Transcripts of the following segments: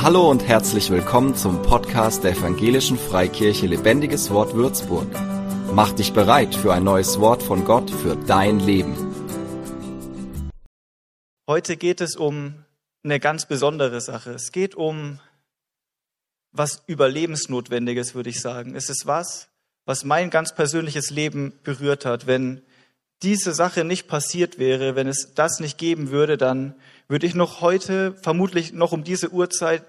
Hallo und herzlich willkommen zum Podcast der Evangelischen Freikirche Lebendiges Wort Würzburg. Mach dich bereit für ein neues Wort von Gott für dein Leben. Heute geht es um eine ganz besondere Sache. Es geht um was Überlebensnotwendiges, würde ich sagen. Es ist was, was mein ganz persönliches Leben berührt hat. Wenn diese Sache nicht passiert wäre, wenn es das nicht geben würde, dann würde ich noch heute, vermutlich noch um diese Uhrzeit,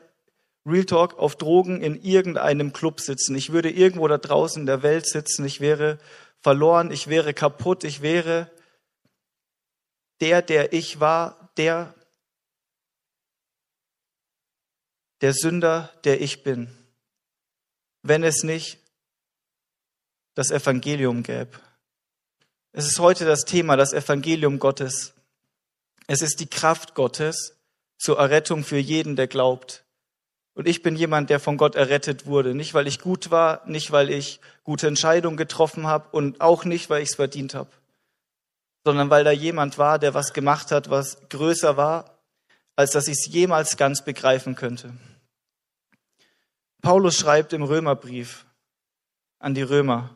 Real Talk auf Drogen in irgendeinem Club sitzen. Ich würde irgendwo da draußen in der Welt sitzen. Ich wäre verloren, ich wäre kaputt, ich wäre der, der ich war, der, der Sünder, der ich bin, wenn es nicht das Evangelium gäbe. Es ist heute das Thema, das Evangelium Gottes. Es ist die Kraft Gottes zur Errettung für jeden, der glaubt. Und ich bin jemand, der von Gott errettet wurde. Nicht, weil ich gut war, nicht, weil ich gute Entscheidungen getroffen habe und auch nicht, weil ich es verdient habe, sondern weil da jemand war, der was gemacht hat, was größer war, als dass ich es jemals ganz begreifen könnte. Paulus schreibt im Römerbrief an die Römer,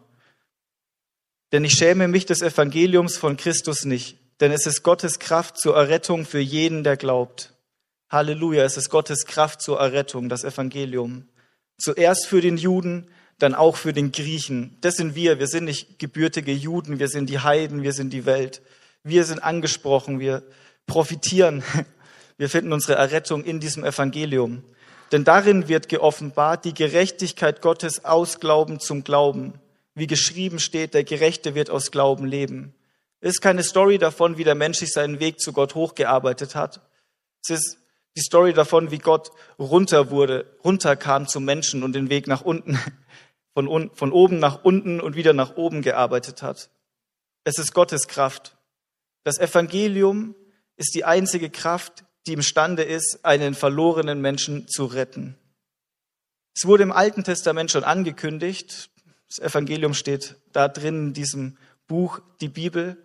denn ich schäme mich des Evangeliums von Christus nicht, denn es ist Gottes Kraft zur Errettung für jeden, der glaubt. Halleluja, es ist Gottes Kraft zur Errettung, das Evangelium. Zuerst für den Juden, dann auch für den Griechen. Das sind wir. Wir sind nicht gebürtige Juden, wir sind die Heiden, wir sind die Welt. Wir sind angesprochen, wir profitieren. Wir finden unsere Errettung in diesem Evangelium. Denn darin wird geoffenbart die Gerechtigkeit Gottes aus Glauben zum Glauben wie geschrieben steht, der Gerechte wird aus Glauben leben. Es ist keine Story davon, wie der Mensch sich seinen Weg zu Gott hochgearbeitet hat. Es ist die Story davon, wie Gott runter wurde, runterkam zum Menschen und den Weg nach unten, von, un, von oben nach unten und wieder nach oben gearbeitet hat. Es ist Gottes Kraft. Das Evangelium ist die einzige Kraft, die imstande ist, einen verlorenen Menschen zu retten. Es wurde im Alten Testament schon angekündigt, das Evangelium steht da drin in diesem Buch, die Bibel.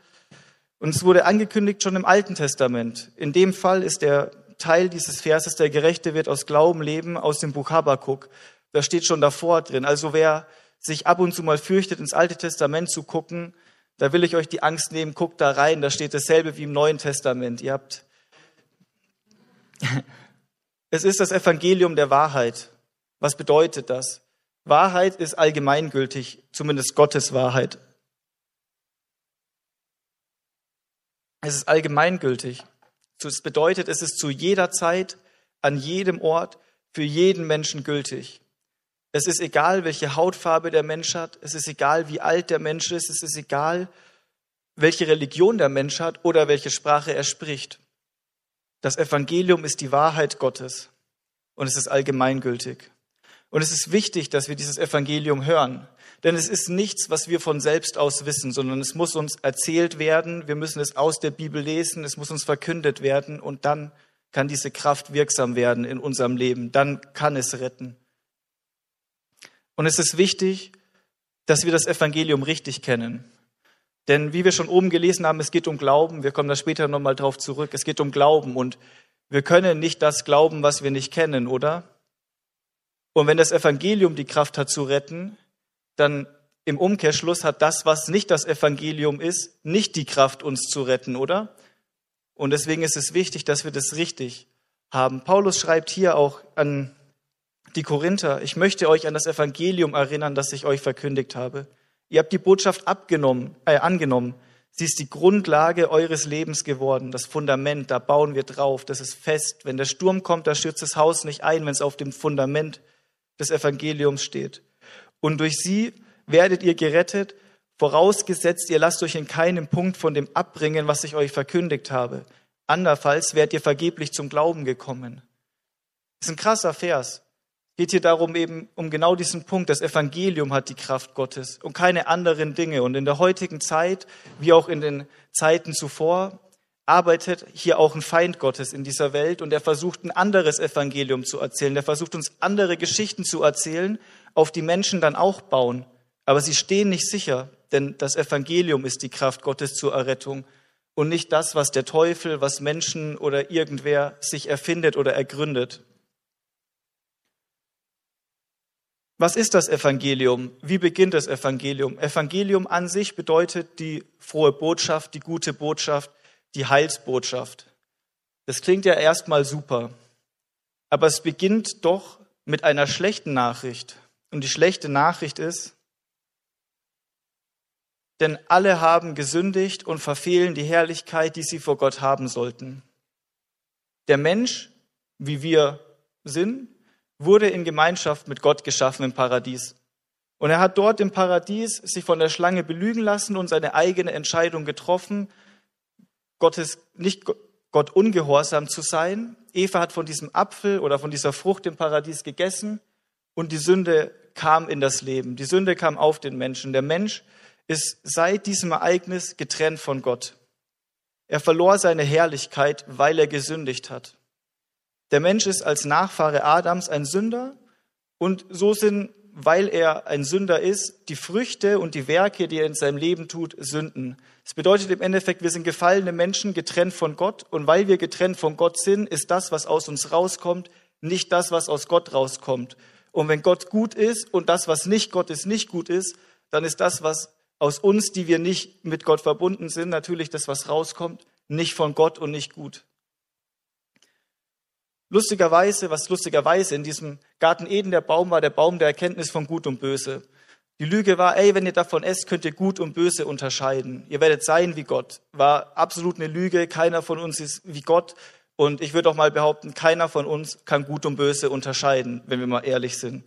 Und es wurde angekündigt schon im Alten Testament. In dem Fall ist der Teil dieses Verses, der Gerechte wird aus Glauben leben, aus dem Buch Habakkuk. Da steht schon davor drin. Also wer sich ab und zu mal fürchtet, ins Alte Testament zu gucken, da will ich euch die Angst nehmen, guckt da rein, da steht dasselbe wie im Neuen Testament. Ihr habt, es ist das Evangelium der Wahrheit. Was bedeutet das? Wahrheit ist allgemeingültig, zumindest Gottes Wahrheit. Es ist allgemeingültig. Das bedeutet, es ist zu jeder Zeit, an jedem Ort, für jeden Menschen gültig. Es ist egal, welche Hautfarbe der Mensch hat. Es ist egal, wie alt der Mensch ist. Es ist egal, welche Religion der Mensch hat oder welche Sprache er spricht. Das Evangelium ist die Wahrheit Gottes und es ist allgemeingültig. Und es ist wichtig, dass wir dieses Evangelium hören. Denn es ist nichts, was wir von selbst aus wissen, sondern es muss uns erzählt werden, wir müssen es aus der Bibel lesen, es muss uns verkündet werden und dann kann diese Kraft wirksam werden in unserem Leben, dann kann es retten. Und es ist wichtig, dass wir das Evangelium richtig kennen. Denn wie wir schon oben gelesen haben, es geht um Glauben, wir kommen da später nochmal drauf zurück, es geht um Glauben und wir können nicht das glauben, was wir nicht kennen, oder? Und wenn das Evangelium die Kraft hat zu retten, dann im Umkehrschluss hat das, was nicht das Evangelium ist, nicht die Kraft, uns zu retten, oder? Und deswegen ist es wichtig, dass wir das richtig haben. Paulus schreibt hier auch an die Korinther, ich möchte euch an das Evangelium erinnern, das ich euch verkündigt habe. Ihr habt die Botschaft abgenommen, äh, angenommen. Sie ist die Grundlage eures Lebens geworden, das Fundament, da bauen wir drauf, das ist fest. Wenn der Sturm kommt, da stürzt das Haus nicht ein, wenn es auf dem Fundament des Evangeliums steht. Und durch sie werdet ihr gerettet, vorausgesetzt, ihr lasst euch in keinem Punkt von dem abbringen, was ich euch verkündigt habe. Andernfalls werdet ihr vergeblich zum Glauben gekommen. Das ist ein krasser Vers. Geht hier darum eben um genau diesen Punkt. Das Evangelium hat die Kraft Gottes und keine anderen Dinge. Und in der heutigen Zeit, wie auch in den Zeiten zuvor, arbeitet hier auch ein Feind Gottes in dieser Welt und er versucht ein anderes Evangelium zu erzählen. Er versucht uns andere Geschichten zu erzählen, auf die Menschen dann auch bauen. Aber sie stehen nicht sicher, denn das Evangelium ist die Kraft Gottes zur Errettung und nicht das, was der Teufel, was Menschen oder irgendwer sich erfindet oder ergründet. Was ist das Evangelium? Wie beginnt das Evangelium? Evangelium an sich bedeutet die frohe Botschaft, die gute Botschaft, die Heilsbotschaft. Das klingt ja erstmal super, aber es beginnt doch mit einer schlechten Nachricht. Und die schlechte Nachricht ist, denn alle haben gesündigt und verfehlen die Herrlichkeit, die sie vor Gott haben sollten. Der Mensch, wie wir sind, wurde in Gemeinschaft mit Gott geschaffen im Paradies. Und er hat dort im Paradies sich von der Schlange belügen lassen und seine eigene Entscheidung getroffen, Gottes, nicht Gott ungehorsam zu sein. Eva hat von diesem Apfel oder von dieser Frucht im Paradies gegessen und die Sünde kam in das Leben. Die Sünde kam auf den Menschen. Der Mensch ist seit diesem Ereignis getrennt von Gott. Er verlor seine Herrlichkeit, weil er gesündigt hat. Der Mensch ist als Nachfahre Adams ein Sünder und so sind, weil er ein Sünder ist, die Früchte und die Werke, die er in seinem Leben tut, Sünden. Das bedeutet im Endeffekt, wir sind gefallene Menschen, getrennt von Gott und weil wir getrennt von Gott sind, ist das, was aus uns rauskommt, nicht das, was aus Gott rauskommt. Und wenn Gott gut ist und das, was nicht Gott ist, nicht gut ist, dann ist das, was aus uns, die wir nicht mit Gott verbunden sind, natürlich das, was rauskommt, nicht von Gott und nicht gut. Lustigerweise, was lustigerweise in diesem Garten Eden der Baum war, der Baum der Erkenntnis von Gut und Böse. Die Lüge war, ey, wenn ihr davon esst, könnt ihr Gut und Böse unterscheiden. Ihr werdet sein wie Gott. War absolut eine Lüge. Keiner von uns ist wie Gott. Und ich würde auch mal behaupten, keiner von uns kann Gut und Böse unterscheiden, wenn wir mal ehrlich sind.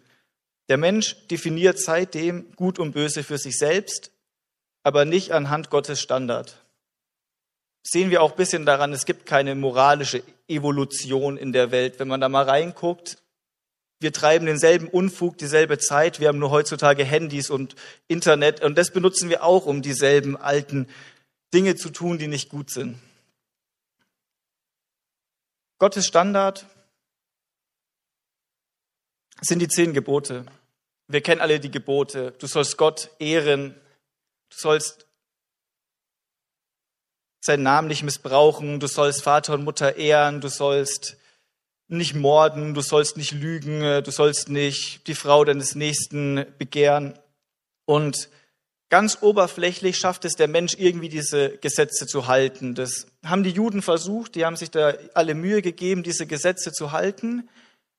Der Mensch definiert seitdem Gut und Böse für sich selbst, aber nicht anhand Gottes Standard sehen wir auch ein bisschen daran, es gibt keine moralische Evolution in der Welt. Wenn man da mal reinguckt, wir treiben denselben Unfug, dieselbe Zeit. Wir haben nur heutzutage Handys und Internet und das benutzen wir auch, um dieselben alten Dinge zu tun, die nicht gut sind. Gottes Standard sind die zehn Gebote. Wir kennen alle die Gebote. Du sollst Gott ehren. Du sollst seinen Namen nicht missbrauchen, du sollst Vater und Mutter ehren, du sollst nicht morden, du sollst nicht lügen, du sollst nicht die Frau deines Nächsten begehren. Und ganz oberflächlich schafft es der Mensch irgendwie diese Gesetze zu halten. Das haben die Juden versucht, die haben sich da alle Mühe gegeben, diese Gesetze zu halten,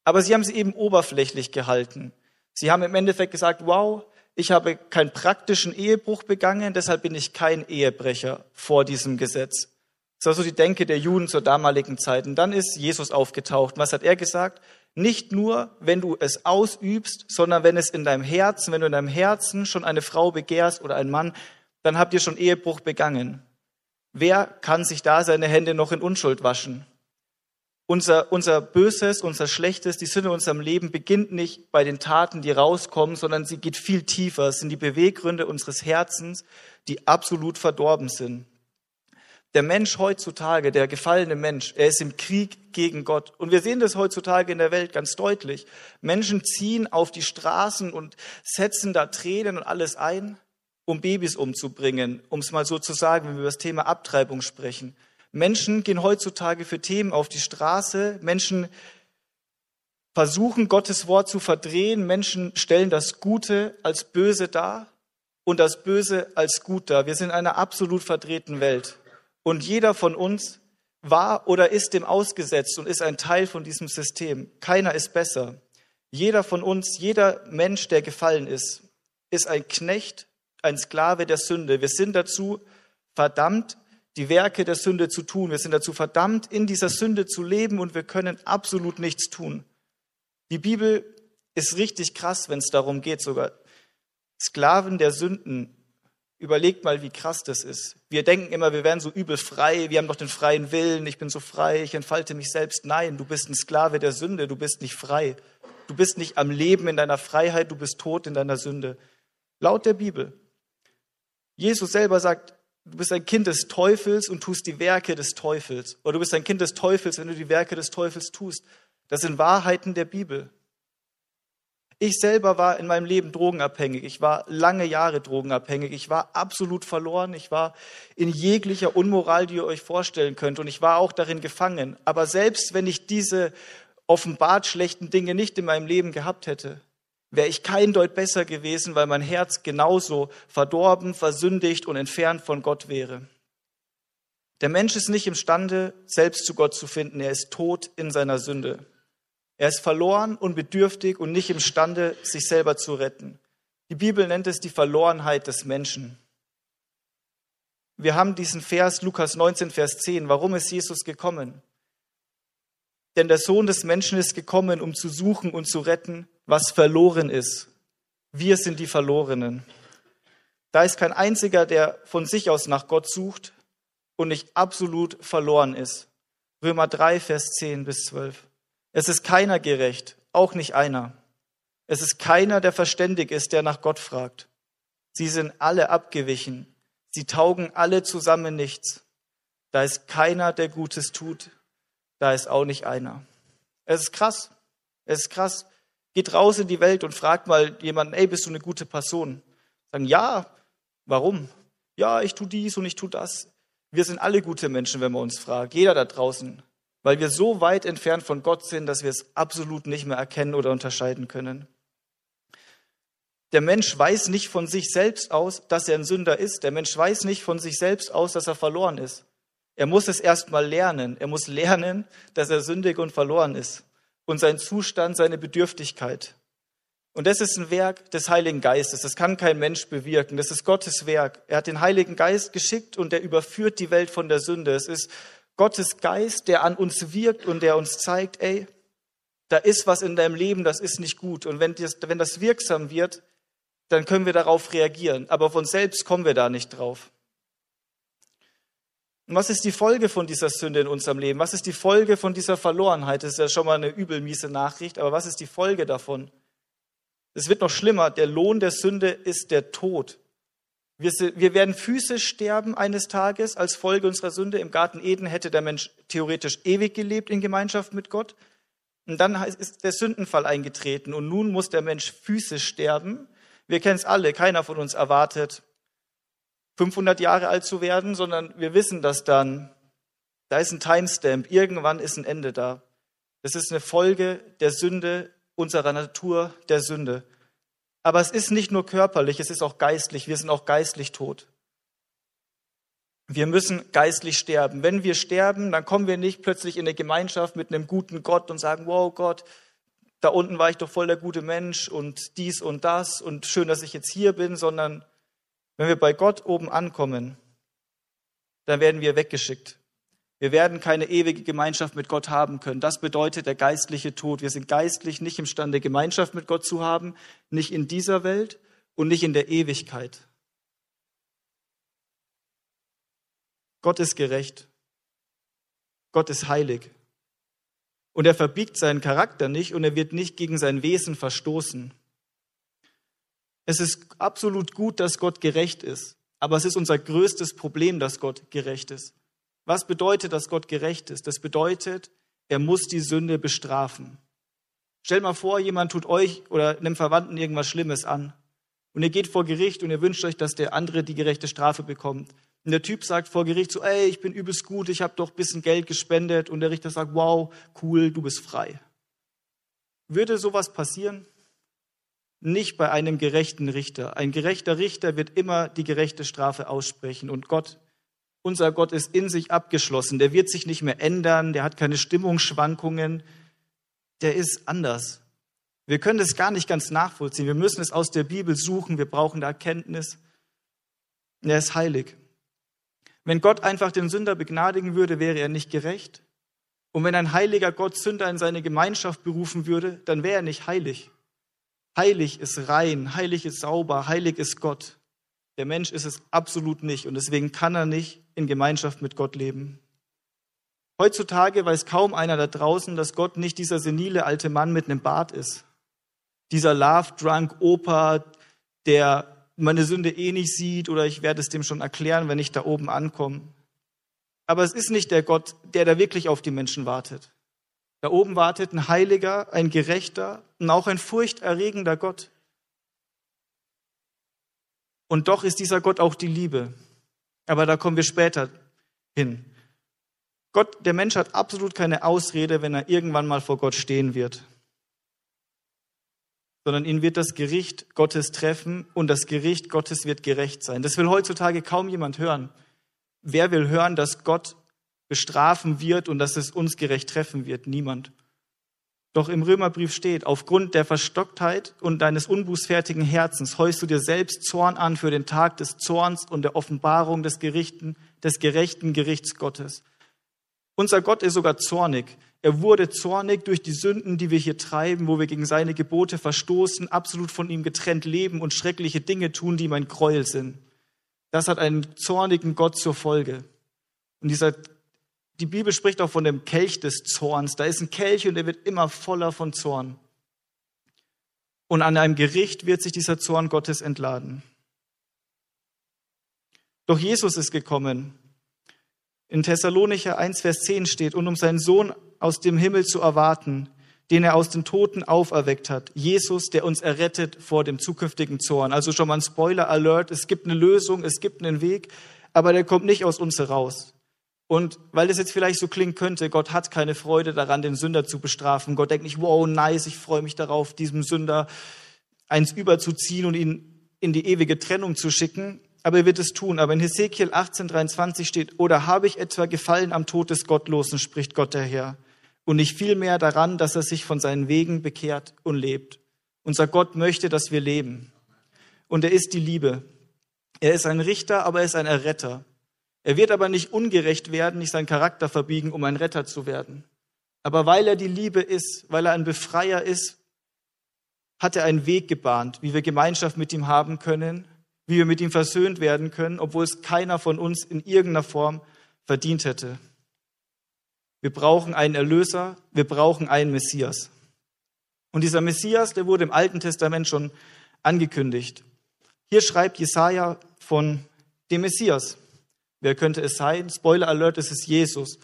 aber sie haben sie eben oberflächlich gehalten. Sie haben im Endeffekt gesagt, wow, ich habe keinen praktischen Ehebruch begangen, deshalb bin ich kein Ehebrecher vor diesem Gesetz. Das war so die Denke der Juden zur damaligen Zeit. Und dann ist Jesus aufgetaucht. Was hat er gesagt? Nicht nur, wenn du es ausübst, sondern wenn es in deinem Herzen, wenn du in deinem Herzen schon eine Frau begehrst oder einen Mann, dann habt ihr schon Ehebruch begangen. Wer kann sich da seine Hände noch in Unschuld waschen? Unser, unser Böses, unser Schlechtes, die Sünde in unserem Leben beginnt nicht bei den Taten, die rauskommen, sondern sie geht viel tiefer. Es sind die Beweggründe unseres Herzens, die absolut verdorben sind. Der Mensch heutzutage, der gefallene Mensch, er ist im Krieg gegen Gott. Und wir sehen das heutzutage in der Welt ganz deutlich. Menschen ziehen auf die Straßen und setzen da Tränen und alles ein, um Babys umzubringen, um es mal so zu sagen, wenn wir über das Thema Abtreibung sprechen. Menschen gehen heutzutage für Themen auf die Straße. Menschen versuchen, Gottes Wort zu verdrehen. Menschen stellen das Gute als böse dar und das Böse als gut dar. Wir sind in einer absolut verdrehten Welt. Und jeder von uns war oder ist dem ausgesetzt und ist ein Teil von diesem System. Keiner ist besser. Jeder von uns, jeder Mensch, der gefallen ist, ist ein Knecht, ein Sklave der Sünde. Wir sind dazu verdammt, die Werke der Sünde zu tun. Wir sind dazu verdammt, in dieser Sünde zu leben und wir können absolut nichts tun. Die Bibel ist richtig krass, wenn es darum geht, sogar Sklaven der Sünden. Überlegt mal, wie krass das ist. Wir denken immer, wir wären so übel frei, wir haben doch den freien Willen, ich bin so frei, ich entfalte mich selbst. Nein, du bist ein Sklave der Sünde, du bist nicht frei. Du bist nicht am Leben in deiner Freiheit, du bist tot in deiner Sünde. Laut der Bibel. Jesus selber sagt, du bist ein Kind des Teufels und tust die Werke des Teufels. Oder du bist ein Kind des Teufels, wenn du die Werke des Teufels tust. Das sind Wahrheiten der Bibel. Ich selber war in meinem Leben drogenabhängig. Ich war lange Jahre drogenabhängig. Ich war absolut verloren. Ich war in jeglicher Unmoral, die ihr euch vorstellen könnt. Und ich war auch darin gefangen. Aber selbst wenn ich diese offenbart schlechten Dinge nicht in meinem Leben gehabt hätte, wäre ich kein Deut besser gewesen, weil mein Herz genauso verdorben, versündigt und entfernt von Gott wäre. Der Mensch ist nicht imstande, selbst zu Gott zu finden. Er ist tot in seiner Sünde. Er ist verloren und bedürftig und nicht imstande, sich selber zu retten. Die Bibel nennt es die Verlorenheit des Menschen. Wir haben diesen Vers, Lukas 19, Vers 10. Warum ist Jesus gekommen? Denn der Sohn des Menschen ist gekommen, um zu suchen und zu retten, was verloren ist. Wir sind die Verlorenen. Da ist kein einziger, der von sich aus nach Gott sucht und nicht absolut verloren ist. Römer 3, Vers 10 bis 12. Es ist keiner gerecht, auch nicht einer. Es ist keiner, der verständig ist, der nach Gott fragt. Sie sind alle abgewichen. Sie taugen alle zusammen nichts. Da ist keiner, der Gutes tut. Da ist auch nicht einer. Es ist krass. Es ist krass. Geht raus in die Welt und fragt mal jemanden, ey, bist du eine gute Person? Sagen, ja. Warum? Ja, ich tu dies und ich tu das. Wir sind alle gute Menschen, wenn man uns fragt. Jeder da draußen. Weil wir so weit entfernt von Gott sind, dass wir es absolut nicht mehr erkennen oder unterscheiden können. Der Mensch weiß nicht von sich selbst aus, dass er ein Sünder ist. Der Mensch weiß nicht von sich selbst aus, dass er verloren ist. Er muss es erst mal lernen. Er muss lernen, dass er sündig und verloren ist. Und sein Zustand, seine Bedürftigkeit. Und das ist ein Werk des Heiligen Geistes. Das kann kein Mensch bewirken. Das ist Gottes Werk. Er hat den Heiligen Geist geschickt und der überführt die Welt von der Sünde. Es ist Gottes Geist, der an uns wirkt und der uns zeigt, ey, da ist was in deinem Leben, das ist nicht gut. Und wenn das, wenn das wirksam wird, dann können wir darauf reagieren. Aber von selbst kommen wir da nicht drauf. Und was ist die Folge von dieser Sünde in unserem Leben? Was ist die Folge von dieser Verlorenheit? Das ist ja schon mal eine übelmiese Nachricht, aber was ist die Folge davon? Es wird noch schlimmer. Der Lohn der Sünde ist der Tod. Wir, werden physisch sterben eines Tages als Folge unserer Sünde. Im Garten Eden hätte der Mensch theoretisch ewig gelebt in Gemeinschaft mit Gott. Und dann ist der Sündenfall eingetreten und nun muss der Mensch physisch sterben. Wir kennen es alle, keiner von uns erwartet, 500 Jahre alt zu werden, sondern wir wissen, dass dann, da ist ein Timestamp, irgendwann ist ein Ende da. Das ist eine Folge der Sünde, unserer Natur, der Sünde. Aber es ist nicht nur körperlich, es ist auch geistlich. Wir sind auch geistlich tot. Wir müssen geistlich sterben. Wenn wir sterben, dann kommen wir nicht plötzlich in eine Gemeinschaft mit einem guten Gott und sagen, wow Gott, da unten war ich doch voll der gute Mensch und dies und das und schön, dass ich jetzt hier bin, sondern wenn wir bei Gott oben ankommen, dann werden wir weggeschickt. Wir werden keine ewige Gemeinschaft mit Gott haben können. Das bedeutet der geistliche Tod. Wir sind geistlich nicht imstande, Gemeinschaft mit Gott zu haben, nicht in dieser Welt und nicht in der Ewigkeit. Gott ist gerecht. Gott ist heilig. Und er verbiegt seinen Charakter nicht und er wird nicht gegen sein Wesen verstoßen. Es ist absolut gut, dass Gott gerecht ist, aber es ist unser größtes Problem, dass Gott gerecht ist. Was bedeutet, dass Gott gerecht ist? Das bedeutet, er muss die Sünde bestrafen. Stellt mal vor, jemand tut euch oder einem Verwandten irgendwas Schlimmes an. Und ihr geht vor Gericht und ihr wünscht euch, dass der andere die gerechte Strafe bekommt. Und der Typ sagt vor Gericht so, ey, ich bin übelst gut, ich habe doch ein bisschen Geld gespendet. Und der Richter sagt, wow, cool, du bist frei. Würde sowas passieren? Nicht bei einem gerechten Richter. Ein gerechter Richter wird immer die gerechte Strafe aussprechen. Und Gott, unser Gott ist in sich abgeschlossen. Der wird sich nicht mehr ändern. Der hat keine Stimmungsschwankungen. Der ist anders. Wir können das gar nicht ganz nachvollziehen. Wir müssen es aus der Bibel suchen. Wir brauchen da Erkenntnis. Er ist heilig. Wenn Gott einfach den Sünder begnadigen würde, wäre er nicht gerecht. Und wenn ein heiliger Gott Sünder in seine Gemeinschaft berufen würde, dann wäre er nicht heilig. Heilig ist rein, heilig ist sauber, heilig ist Gott. Der Mensch ist es absolut nicht und deswegen kann er nicht in Gemeinschaft mit Gott leben. Heutzutage weiß kaum einer da draußen, dass Gott nicht dieser senile alte Mann mit einem Bart ist. Dieser Love-Drunk Opa, der meine Sünde eh nicht sieht oder ich werde es dem schon erklären, wenn ich da oben ankomme. Aber es ist nicht der Gott, der da wirklich auf die Menschen wartet. Da oben wartet ein heiliger, ein gerechter und auch ein furchterregender Gott. Und doch ist dieser Gott auch die Liebe. Aber da kommen wir später hin. Gott, der Mensch hat absolut keine Ausrede, wenn er irgendwann mal vor Gott stehen wird. sondern ihn wird das Gericht Gottes treffen und das Gericht Gottes wird gerecht sein. Das will heutzutage kaum jemand hören. Wer will hören, dass Gott bestrafen wird und dass es uns gerecht treffen wird? Niemand. Doch im Römerbrief steht, aufgrund der Verstocktheit und deines unbußfertigen Herzens heust du dir selbst Zorn an für den Tag des Zorns und der Offenbarung des, Gerichten, des gerechten Gerichts Gottes. Unser Gott ist sogar zornig. Er wurde zornig durch die Sünden, die wir hier treiben, wo wir gegen seine Gebote verstoßen, absolut von ihm getrennt leben und schreckliche Dinge tun, die mein Gräuel sind. Das hat einen zornigen Gott zur Folge. Und dieser die Bibel spricht auch von dem Kelch des Zorns. Da ist ein Kelch und der wird immer voller von Zorn. Und an einem Gericht wird sich dieser Zorn Gottes entladen. Doch Jesus ist gekommen. In Thessalonicher 1, Vers 10 steht, und um seinen Sohn aus dem Himmel zu erwarten, den er aus den Toten auferweckt hat. Jesus, der uns errettet vor dem zukünftigen Zorn. Also schon mal ein Spoiler Alert. Es gibt eine Lösung, es gibt einen Weg, aber der kommt nicht aus uns heraus. Und weil das jetzt vielleicht so klingen könnte, Gott hat keine Freude daran, den Sünder zu bestrafen. Gott denkt nicht, wow, nice, ich freue mich darauf, diesem Sünder eins überzuziehen und ihn in die ewige Trennung zu schicken. Aber er wird es tun. Aber in Hesekiel 18,23 steht, oder habe ich etwa gefallen am Tod des Gottlosen, spricht Gott der Herr, und nicht vielmehr daran, dass er sich von seinen Wegen bekehrt und lebt. Unser Gott möchte, dass wir leben. Und er ist die Liebe. Er ist ein Richter, aber er ist ein Erretter. Er wird aber nicht ungerecht werden, nicht seinen Charakter verbiegen, um ein Retter zu werden. Aber weil er die Liebe ist, weil er ein Befreier ist, hat er einen Weg gebahnt, wie wir Gemeinschaft mit ihm haben können, wie wir mit ihm versöhnt werden können, obwohl es keiner von uns in irgendeiner Form verdient hätte. Wir brauchen einen Erlöser, wir brauchen einen Messias. Und dieser Messias, der wurde im Alten Testament schon angekündigt. Hier schreibt Jesaja von dem Messias. Wer könnte es sein? Spoiler Alert, es ist Jesus.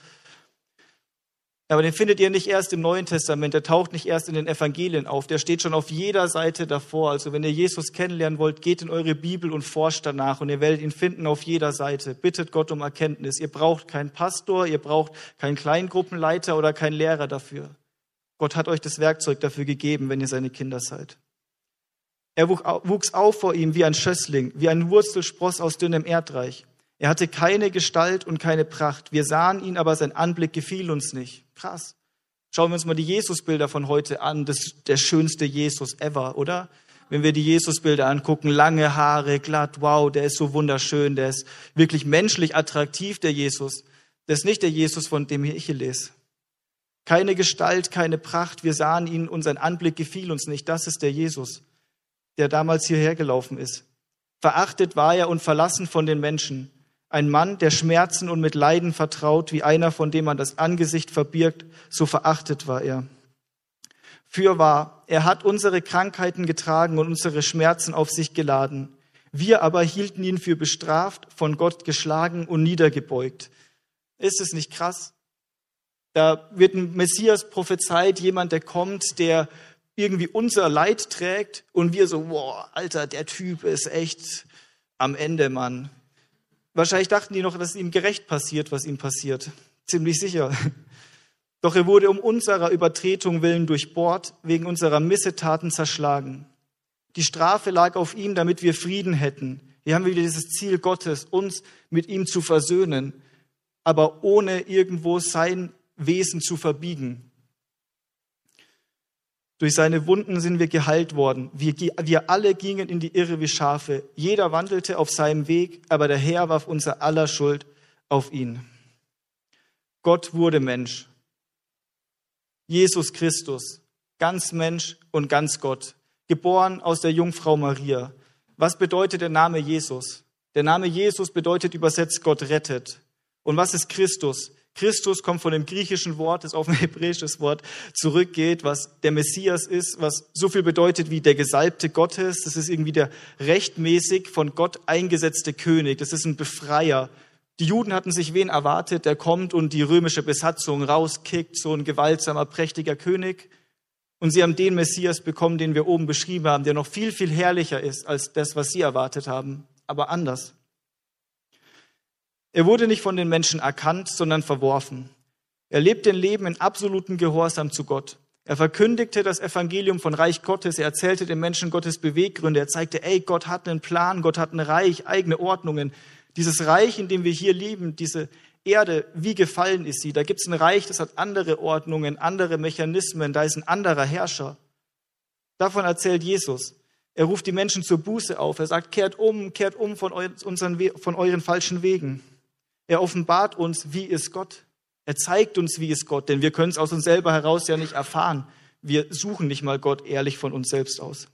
Aber den findet ihr nicht erst im Neuen Testament, der taucht nicht erst in den Evangelien auf, der steht schon auf jeder Seite davor. Also wenn ihr Jesus kennenlernen wollt, geht in eure Bibel und forscht danach und ihr werdet ihn finden auf jeder Seite. Bittet Gott um Erkenntnis. Ihr braucht keinen Pastor, ihr braucht keinen Kleingruppenleiter oder keinen Lehrer dafür. Gott hat euch das Werkzeug dafür gegeben, wenn ihr seine Kinder seid. Er wuchs auf vor ihm wie ein Schössling, wie ein Wurzelspross aus dünnem Erdreich. Er hatte keine Gestalt und keine Pracht. Wir sahen ihn, aber sein Anblick gefiel uns nicht. Krass. Schauen wir uns mal die Jesusbilder von heute an. Das ist der schönste Jesus ever, oder? Wenn wir die Jesusbilder angucken, lange Haare, glatt, wow, der ist so wunderschön, der ist wirklich menschlich attraktiv, der Jesus. Das ist nicht der Jesus, von dem ich hier lese. Keine Gestalt, keine Pracht. Wir sahen ihn und sein Anblick gefiel uns nicht. Das ist der Jesus, der damals hierher gelaufen ist. Verachtet war er und verlassen von den Menschen. Ein Mann, der Schmerzen und mit Leiden vertraut, wie einer, von dem man das Angesicht verbirgt, so verachtet war er. Fürwahr, er hat unsere Krankheiten getragen und unsere Schmerzen auf sich geladen. Wir aber hielten ihn für bestraft, von Gott geschlagen und niedergebeugt. Ist es nicht krass? Da wird ein Messias prophezeit, jemand, der kommt, der irgendwie unser Leid trägt und wir so, wow, Alter, der Typ ist echt am Ende, Mann. Wahrscheinlich dachten die noch, dass ihm gerecht passiert, was ihm passiert. Ziemlich sicher. Doch er wurde um unserer Übertretung willen durchbohrt, wegen unserer Missetaten zerschlagen. Die Strafe lag auf ihm, damit wir Frieden hätten. Hier haben wir wieder dieses Ziel Gottes, uns mit ihm zu versöhnen, aber ohne irgendwo sein Wesen zu verbiegen. Durch seine Wunden sind wir geheilt worden. Wir, wir alle gingen in die Irre wie Schafe. Jeder wandelte auf seinem Weg, aber der Herr warf unser aller Schuld auf ihn. Gott wurde Mensch. Jesus Christus, ganz Mensch und ganz Gott, geboren aus der Jungfrau Maria. Was bedeutet der Name Jesus? Der Name Jesus bedeutet übersetzt Gott rettet. Und was ist Christus? Christus kommt von dem griechischen Wort, das auf ein hebräisches Wort zurückgeht, was der Messias ist, was so viel bedeutet wie der Gesalbte Gottes. Das ist irgendwie der rechtmäßig von Gott eingesetzte König. Das ist ein Befreier. Die Juden hatten sich wen erwartet, der kommt und die römische Besatzung rauskickt, so ein gewaltsamer, prächtiger König. Und sie haben den Messias bekommen, den wir oben beschrieben haben, der noch viel, viel herrlicher ist als das, was sie erwartet haben, aber anders. Er wurde nicht von den Menschen erkannt, sondern verworfen. Er lebt ein Leben in absolutem Gehorsam zu Gott. Er verkündigte das Evangelium von Reich Gottes. Er erzählte den Menschen Gottes Beweggründe. Er zeigte, ey, Gott hat einen Plan, Gott hat ein Reich, eigene Ordnungen. Dieses Reich, in dem wir hier leben, diese Erde, wie gefallen ist sie? Da gibt es ein Reich, das hat andere Ordnungen, andere Mechanismen, da ist ein anderer Herrscher. Davon erzählt Jesus. Er ruft die Menschen zur Buße auf. Er sagt, kehrt um, kehrt um von, unseren, von euren falschen Wegen. Er offenbart uns, wie ist Gott. Er zeigt uns, wie ist Gott, denn wir können es aus uns selber heraus ja nicht erfahren. Wir suchen nicht mal Gott ehrlich von uns selbst aus.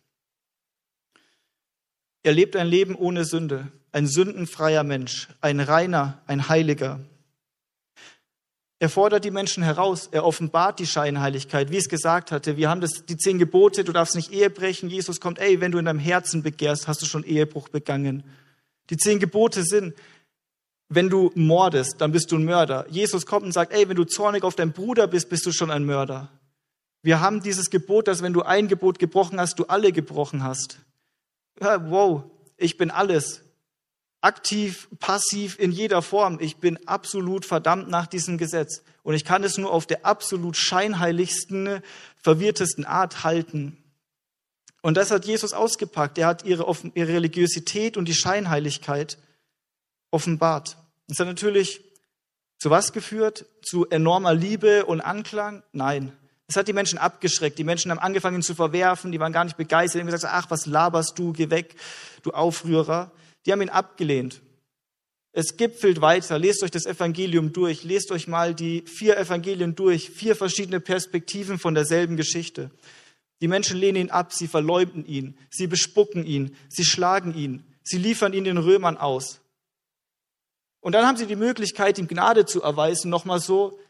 Er lebt ein Leben ohne Sünde, ein sündenfreier Mensch, ein reiner, ein heiliger. Er fordert die Menschen heraus, er offenbart die Scheinheiligkeit, wie es gesagt hatte. Wir haben das, die zehn Gebote, du darfst nicht Ehe brechen. Jesus kommt, ey, wenn du in deinem Herzen begehrst, hast du schon Ehebruch begangen. Die zehn Gebote sind, wenn du mordest, dann bist du ein Mörder. Jesus kommt und sagt, ey, wenn du zornig auf deinen Bruder bist, bist du schon ein Mörder. Wir haben dieses Gebot, dass wenn du ein Gebot gebrochen hast, du alle gebrochen hast. Wow, ich bin alles. Aktiv, passiv, in jeder Form. Ich bin absolut verdammt nach diesem Gesetz. Und ich kann es nur auf der absolut scheinheiligsten, verwirrtesten Art halten. Und das hat Jesus ausgepackt. Er hat ihre, ihre Religiosität und die Scheinheiligkeit offenbart. Das hat natürlich zu was geführt? Zu enormer Liebe und Anklang? Nein. Es hat die Menschen abgeschreckt. Die Menschen haben angefangen, ihn zu verwerfen. Die waren gar nicht begeistert. Die haben gesagt, ach, was laberst du? Geh weg, du Aufrührer. Die haben ihn abgelehnt. Es gipfelt weiter. Lest euch das Evangelium durch. Lest euch mal die vier Evangelien durch. Vier verschiedene Perspektiven von derselben Geschichte. Die Menschen lehnen ihn ab. Sie verleumden ihn. Sie bespucken ihn. Sie schlagen ihn. Sie liefern ihn den Römern aus. Und dann haben sie die Möglichkeit, ihm Gnade zu erweisen, nochmal so.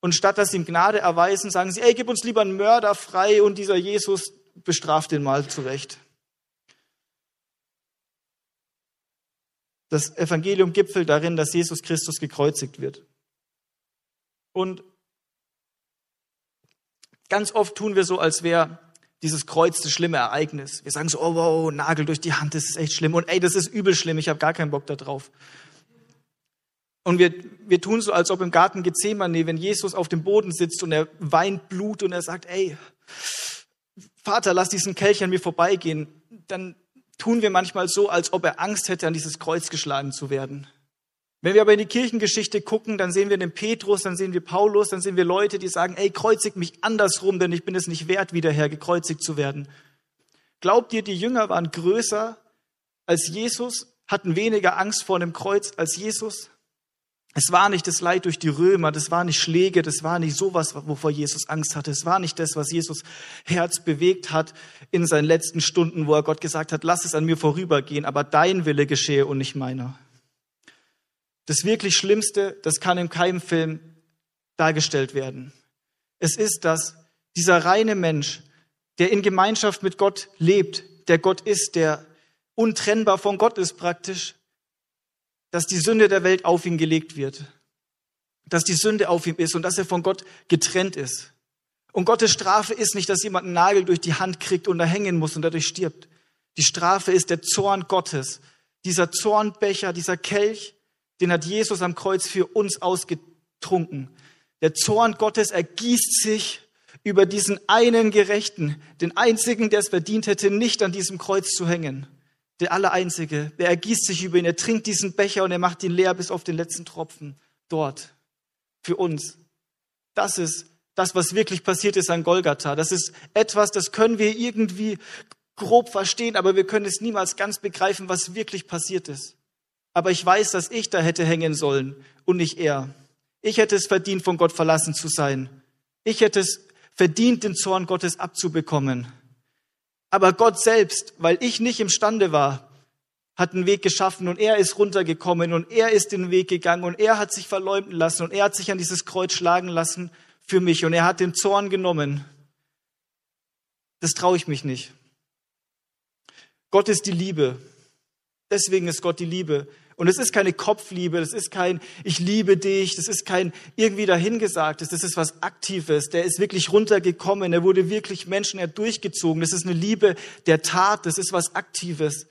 Und statt dass sie ihm Gnade erweisen, sagen sie, ey, gib uns lieber einen Mörder frei und dieser Jesus bestraft den mal zurecht. Das Evangelium gipfelt darin, dass Jesus Christus gekreuzigt wird. Und ganz oft tun wir so, als wäre dieses Kreuz das schlimme Ereignis. Wir sagen so, oh wow, Nagel durch die Hand, das ist echt schlimm. Und ey, das ist übel schlimm, ich habe gar keinen Bock da drauf. Und wir, wir tun so, als ob im Garten Gethsemane, wenn Jesus auf dem Boden sitzt und er weint Blut und er sagt, ey, Vater, lass diesen Kelch an mir vorbeigehen, dann tun wir manchmal so, als ob er Angst hätte, an dieses Kreuz geschlagen zu werden. Wenn wir aber in die Kirchengeschichte gucken, dann sehen wir den Petrus, dann sehen wir Paulus, dann sehen wir Leute, die sagen, ey, kreuzig mich andersrum, denn ich bin es nicht wert, wieder her gekreuzigt zu werden. Glaubt ihr, die Jünger waren größer als Jesus, hatten weniger Angst vor dem Kreuz als Jesus? Es war nicht das Leid durch die Römer, das war nicht Schläge, das war nicht sowas, wovor Jesus Angst hatte. Es war nicht das, was Jesus Herz bewegt hat in seinen letzten Stunden, wo er Gott gesagt hat, lass es an mir vorübergehen, aber dein Wille geschehe und nicht meiner. Das wirklich Schlimmste, das kann in keinem Film dargestellt werden. Es ist, dass dieser reine Mensch, der in Gemeinschaft mit Gott lebt, der Gott ist, der untrennbar von Gott ist praktisch, dass die Sünde der Welt auf ihn gelegt wird. Dass die Sünde auf ihm ist und dass er von Gott getrennt ist. Und Gottes Strafe ist nicht, dass jemand einen Nagel durch die Hand kriegt und da hängen muss und dadurch stirbt. Die Strafe ist der Zorn Gottes. Dieser Zornbecher, dieser Kelch, den hat Jesus am Kreuz für uns ausgetrunken. Der Zorn Gottes ergießt sich über diesen einen Gerechten, den einzigen, der es verdient hätte, nicht an diesem Kreuz zu hängen. Der Allereinzige, der ergießt sich über ihn, er trinkt diesen Becher und er macht ihn leer bis auf den letzten Tropfen dort. Für uns. Das ist das, was wirklich passiert ist an Golgatha. Das ist etwas, das können wir irgendwie grob verstehen, aber wir können es niemals ganz begreifen, was wirklich passiert ist. Aber ich weiß, dass ich da hätte hängen sollen und nicht er. Ich hätte es verdient, von Gott verlassen zu sein. Ich hätte es verdient, den Zorn Gottes abzubekommen. Aber Gott selbst, weil ich nicht imstande war, hat einen Weg geschaffen und er ist runtergekommen und er ist den Weg gegangen und er hat sich verleumden lassen und er hat sich an dieses Kreuz schlagen lassen für mich und er hat den Zorn genommen. Das traue ich mich nicht. Gott ist die Liebe. Deswegen ist Gott die Liebe. Und es ist keine Kopfliebe, das ist kein Ich liebe dich, das ist kein irgendwie dahingesagtes, das ist was Aktives. Der ist wirklich runtergekommen, er wurde wirklich Menschen, er durchgezogen. Das ist eine Liebe der Tat, das ist was Aktives.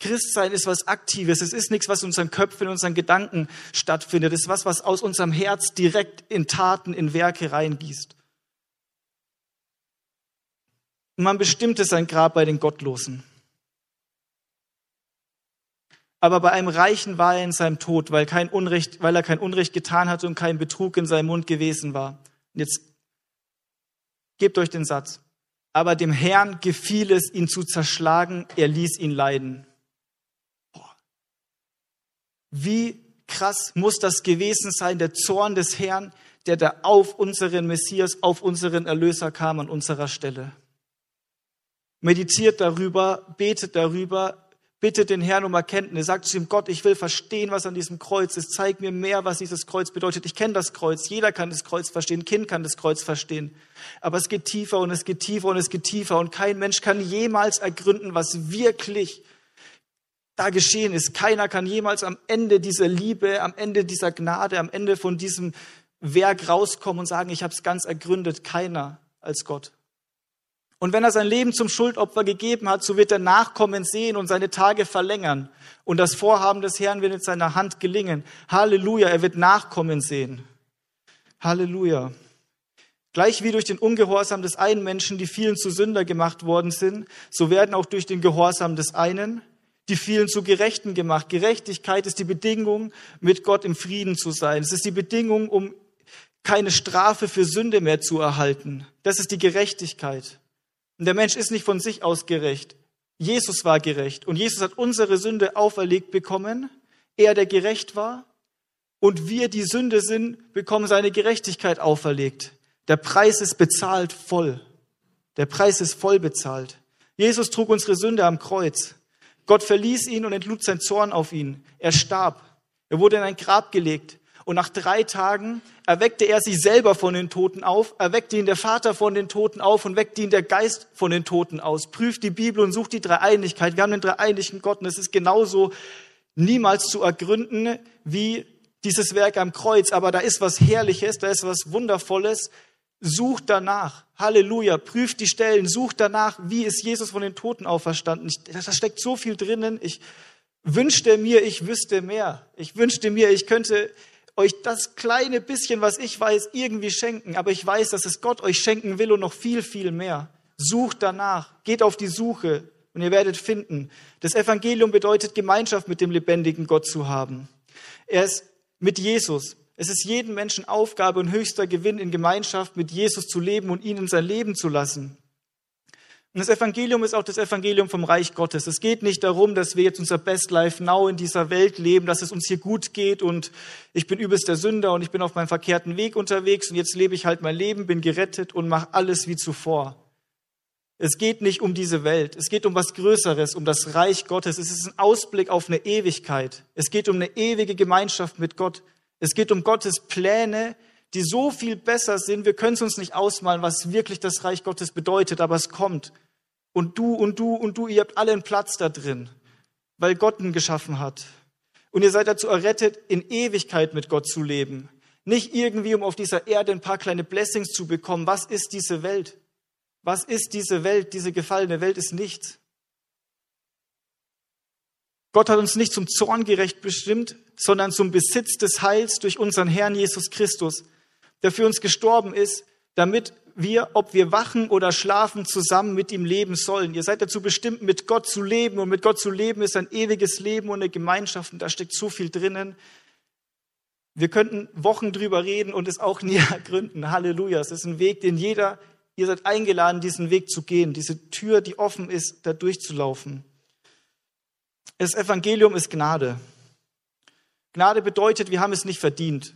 Christsein ist was Aktives. Es ist nichts, was in unseren Köpfen, in unseren Gedanken stattfindet. Es ist was, was aus unserem Herz direkt in Taten, in Werke reingießt. Man bestimmte sein Grab bei den Gottlosen. Aber bei einem Reichen war er in seinem Tod, weil, kein Unrecht, weil er kein Unrecht getan hatte und kein Betrug in seinem Mund gewesen war. Und jetzt gebt euch den Satz. Aber dem Herrn gefiel es, ihn zu zerschlagen, er ließ ihn leiden. Boah. Wie krass muss das gewesen sein, der Zorn des Herrn, der da auf unseren Messias, auf unseren Erlöser kam an unserer Stelle. Meditiert darüber, betet darüber, bittet den Herrn um Erkenntnis, sagt zu ihm, Gott, ich will verstehen, was an diesem Kreuz ist. Zeig mir mehr, was dieses Kreuz bedeutet. Ich kenne das Kreuz. Jeder kann das Kreuz verstehen. Kind kann das Kreuz verstehen. Aber es geht tiefer und es geht tiefer und es geht tiefer. Und kein Mensch kann jemals ergründen, was wirklich da geschehen ist. Keiner kann jemals am Ende dieser Liebe, am Ende dieser Gnade, am Ende von diesem Werk rauskommen und sagen, ich habe es ganz ergründet. Keiner als Gott. Und wenn er sein Leben zum Schuldopfer gegeben hat, so wird er Nachkommen sehen und seine Tage verlängern. Und das Vorhaben des Herrn wird in seiner Hand gelingen. Halleluja, er wird Nachkommen sehen. Halleluja. Gleich wie durch den Ungehorsam des einen Menschen die vielen zu Sünder gemacht worden sind, so werden auch durch den Gehorsam des einen die vielen zu Gerechten gemacht. Gerechtigkeit ist die Bedingung, mit Gott im Frieden zu sein. Es ist die Bedingung, um keine Strafe für Sünde mehr zu erhalten. Das ist die Gerechtigkeit. Und der Mensch ist nicht von sich aus gerecht. Jesus war gerecht und Jesus hat unsere Sünde auferlegt bekommen. Er, der gerecht war, und wir, die Sünde sind, bekommen seine Gerechtigkeit auferlegt. Der Preis ist bezahlt voll. Der Preis ist voll bezahlt. Jesus trug unsere Sünde am Kreuz. Gott verließ ihn und entlud sein Zorn auf ihn. Er starb. Er wurde in ein Grab gelegt. Und nach drei Tagen erweckte er sich selber von den Toten auf, erweckte ihn der Vater von den Toten auf und weckte ihn der Geist von den Toten aus. Prüft die Bibel und sucht die Dreieinigkeit. Wir haben den dreieinigen Gott und es ist genauso niemals zu ergründen wie dieses Werk am Kreuz. Aber da ist was Herrliches, da ist was Wundervolles. Sucht danach. Halleluja. Prüft die Stellen. Sucht danach, wie ist Jesus von den Toten auferstanden. Da steckt so viel drinnen. Ich wünschte mir, ich wüsste mehr. Ich wünschte mir, ich könnte euch das kleine bisschen, was ich weiß, irgendwie schenken. Aber ich weiß, dass es Gott euch schenken will und noch viel, viel mehr. Sucht danach, geht auf die Suche und ihr werdet finden. Das Evangelium bedeutet Gemeinschaft mit dem lebendigen Gott zu haben. Er ist mit Jesus. Es ist jedem Menschen Aufgabe und höchster Gewinn, in Gemeinschaft mit Jesus zu leben und ihn in sein Leben zu lassen. Und das Evangelium ist auch das Evangelium vom Reich Gottes. Es geht nicht darum, dass wir jetzt unser Best Life Now in dieser Welt leben, dass es uns hier gut geht und ich bin übelst der Sünder und ich bin auf meinem verkehrten Weg unterwegs und jetzt lebe ich halt mein Leben, bin gerettet und mache alles wie zuvor. Es geht nicht um diese Welt. Es geht um was Größeres, um das Reich Gottes. Es ist ein Ausblick auf eine Ewigkeit. Es geht um eine ewige Gemeinschaft mit Gott. Es geht um Gottes Pläne, die so viel besser sind. Wir können es uns nicht ausmalen, was wirklich das Reich Gottes bedeutet, aber es kommt. Und du und du und du, ihr habt alle einen Platz da drin, weil Gott ihn geschaffen hat. Und ihr seid dazu errettet, in Ewigkeit mit Gott zu leben. Nicht irgendwie, um auf dieser Erde ein paar kleine Blessings zu bekommen. Was ist diese Welt? Was ist diese Welt? Diese gefallene Welt ist nichts. Gott hat uns nicht zum Zorn gerecht bestimmt, sondern zum Besitz des Heils durch unseren Herrn Jesus Christus der für uns gestorben ist, damit wir, ob wir wachen oder schlafen, zusammen mit ihm leben sollen. Ihr seid dazu bestimmt, mit Gott zu leben. Und mit Gott zu leben ist ein ewiges Leben und eine Gemeinschaft. Und da steckt so viel drinnen. Wir könnten Wochen drüber reden und es auch nie ergründen. Halleluja. Es ist ein Weg, den jeder, ihr seid eingeladen, diesen Weg zu gehen. Diese Tür, die offen ist, da durchzulaufen. Das Evangelium ist Gnade. Gnade bedeutet, wir haben es nicht verdient.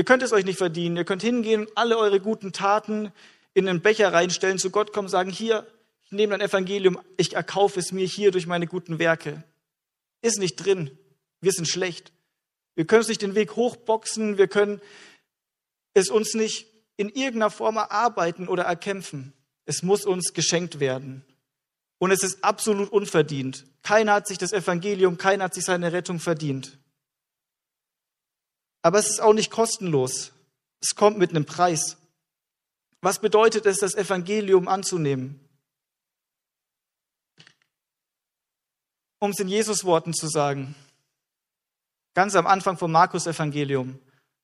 Ihr könnt es euch nicht verdienen. Ihr könnt hingehen alle eure guten Taten in einen Becher reinstellen, zu Gott kommen, sagen, hier, ich nehme dein Evangelium, ich erkaufe es mir hier durch meine guten Werke. Ist nicht drin. Wir sind schlecht. Wir können uns nicht den Weg hochboxen, wir können es uns nicht in irgendeiner Form erarbeiten oder erkämpfen. Es muss uns geschenkt werden. Und es ist absolut unverdient. Keiner hat sich das Evangelium, keiner hat sich seine Rettung verdient. Aber es ist auch nicht kostenlos. Es kommt mit einem Preis. Was bedeutet es, das Evangelium anzunehmen? Um es in Jesus Worten zu sagen, ganz am Anfang vom Markus Evangelium.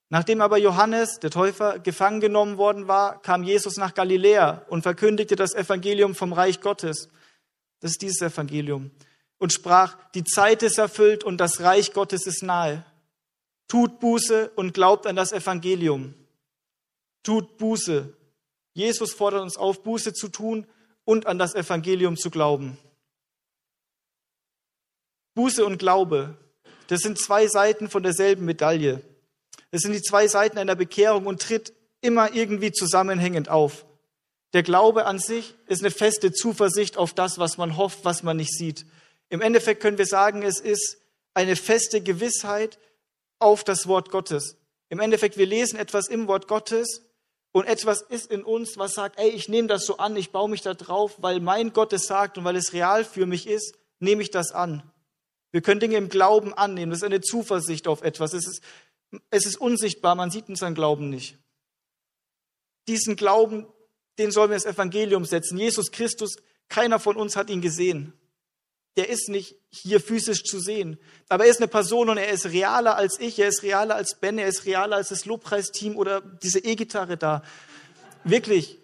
Nachdem aber Johannes, der Täufer, gefangen genommen worden war, kam Jesus nach Galiläa und verkündigte das Evangelium vom Reich Gottes. Das ist dieses Evangelium. Und sprach, die Zeit ist erfüllt und das Reich Gottes ist nahe. Tut Buße und glaubt an das Evangelium. Tut Buße. Jesus fordert uns auf, Buße zu tun und an das Evangelium zu glauben. Buße und Glaube, das sind zwei Seiten von derselben Medaille. Das sind die zwei Seiten einer Bekehrung und tritt immer irgendwie zusammenhängend auf. Der Glaube an sich ist eine feste Zuversicht auf das, was man hofft, was man nicht sieht. Im Endeffekt können wir sagen, es ist eine feste Gewissheit auf das Wort Gottes. Im Endeffekt, wir lesen etwas im Wort Gottes und etwas ist in uns, was sagt, ey, ich nehme das so an, ich baue mich da drauf, weil mein Gott es sagt und weil es real für mich ist, nehme ich das an. Wir können Dinge im Glauben annehmen. Das ist eine Zuversicht auf etwas. Es ist, es ist unsichtbar, man sieht unseren Glauben nicht. Diesen Glauben, den sollen wir ins Evangelium setzen. Jesus Christus, keiner von uns hat ihn gesehen. Der ist nicht hier physisch zu sehen. Aber er ist eine Person und er ist realer als ich, er ist realer als Ben, er ist realer als das Lobpreisteam oder diese E-Gitarre da. Wirklich.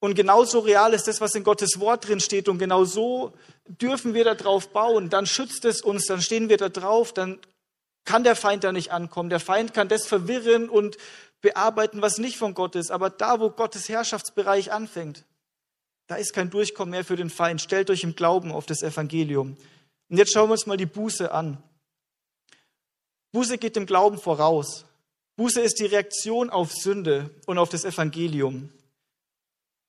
Und genauso real ist das, was in Gottes Wort drin steht. Und genau so dürfen wir da drauf bauen. Dann schützt es uns, dann stehen wir da drauf, dann kann der Feind da nicht ankommen. Der Feind kann das verwirren und bearbeiten, was nicht von Gott ist. Aber da, wo Gottes Herrschaftsbereich anfängt, da ist kein Durchkommen mehr für den Feind. Stellt euch im Glauben auf das Evangelium. Und jetzt schauen wir uns mal die Buße an. Buße geht dem Glauben voraus. Buße ist die Reaktion auf Sünde und auf das Evangelium.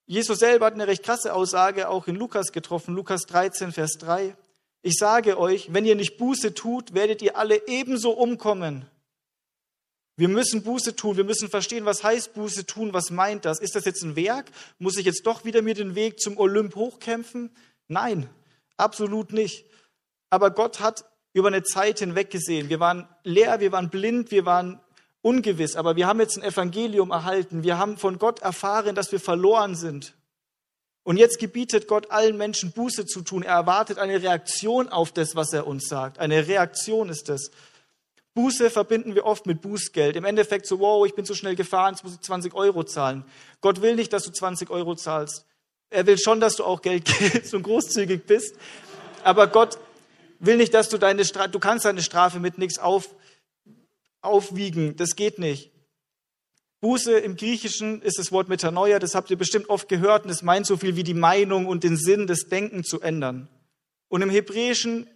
Jesus selber hat eine recht krasse Aussage auch in Lukas getroffen, Lukas 13, Vers 3. Ich sage euch, wenn ihr nicht Buße tut, werdet ihr alle ebenso umkommen. Wir müssen Buße tun, wir müssen verstehen, was heißt Buße tun, was meint das? Ist das jetzt ein Werk? Muss ich jetzt doch wieder mir den Weg zum Olymp hochkämpfen? Nein, absolut nicht. Aber Gott hat über eine Zeit hinweg gesehen. Wir waren leer, wir waren blind, wir waren ungewiss, aber wir haben jetzt ein Evangelium erhalten. Wir haben von Gott erfahren, dass wir verloren sind. Und jetzt gebietet Gott allen Menschen Buße zu tun. Er erwartet eine Reaktion auf das, was er uns sagt. Eine Reaktion ist es. Buße verbinden wir oft mit Bußgeld. Im Endeffekt so, wow, ich bin so schnell gefahren, jetzt muss ich 20 Euro zahlen. Gott will nicht, dass du 20 Euro zahlst. Er will schon, dass du auch Geld gibst und großzügig bist. Aber Gott will nicht, dass du deine Strafe, du kannst deine Strafe mit nichts auf, aufwiegen. Das geht nicht. Buße im Griechischen ist das Wort Metanoia, das habt ihr bestimmt oft gehört und es meint so viel wie die Meinung und den Sinn des Denken zu ändern. Und im Hebräischen,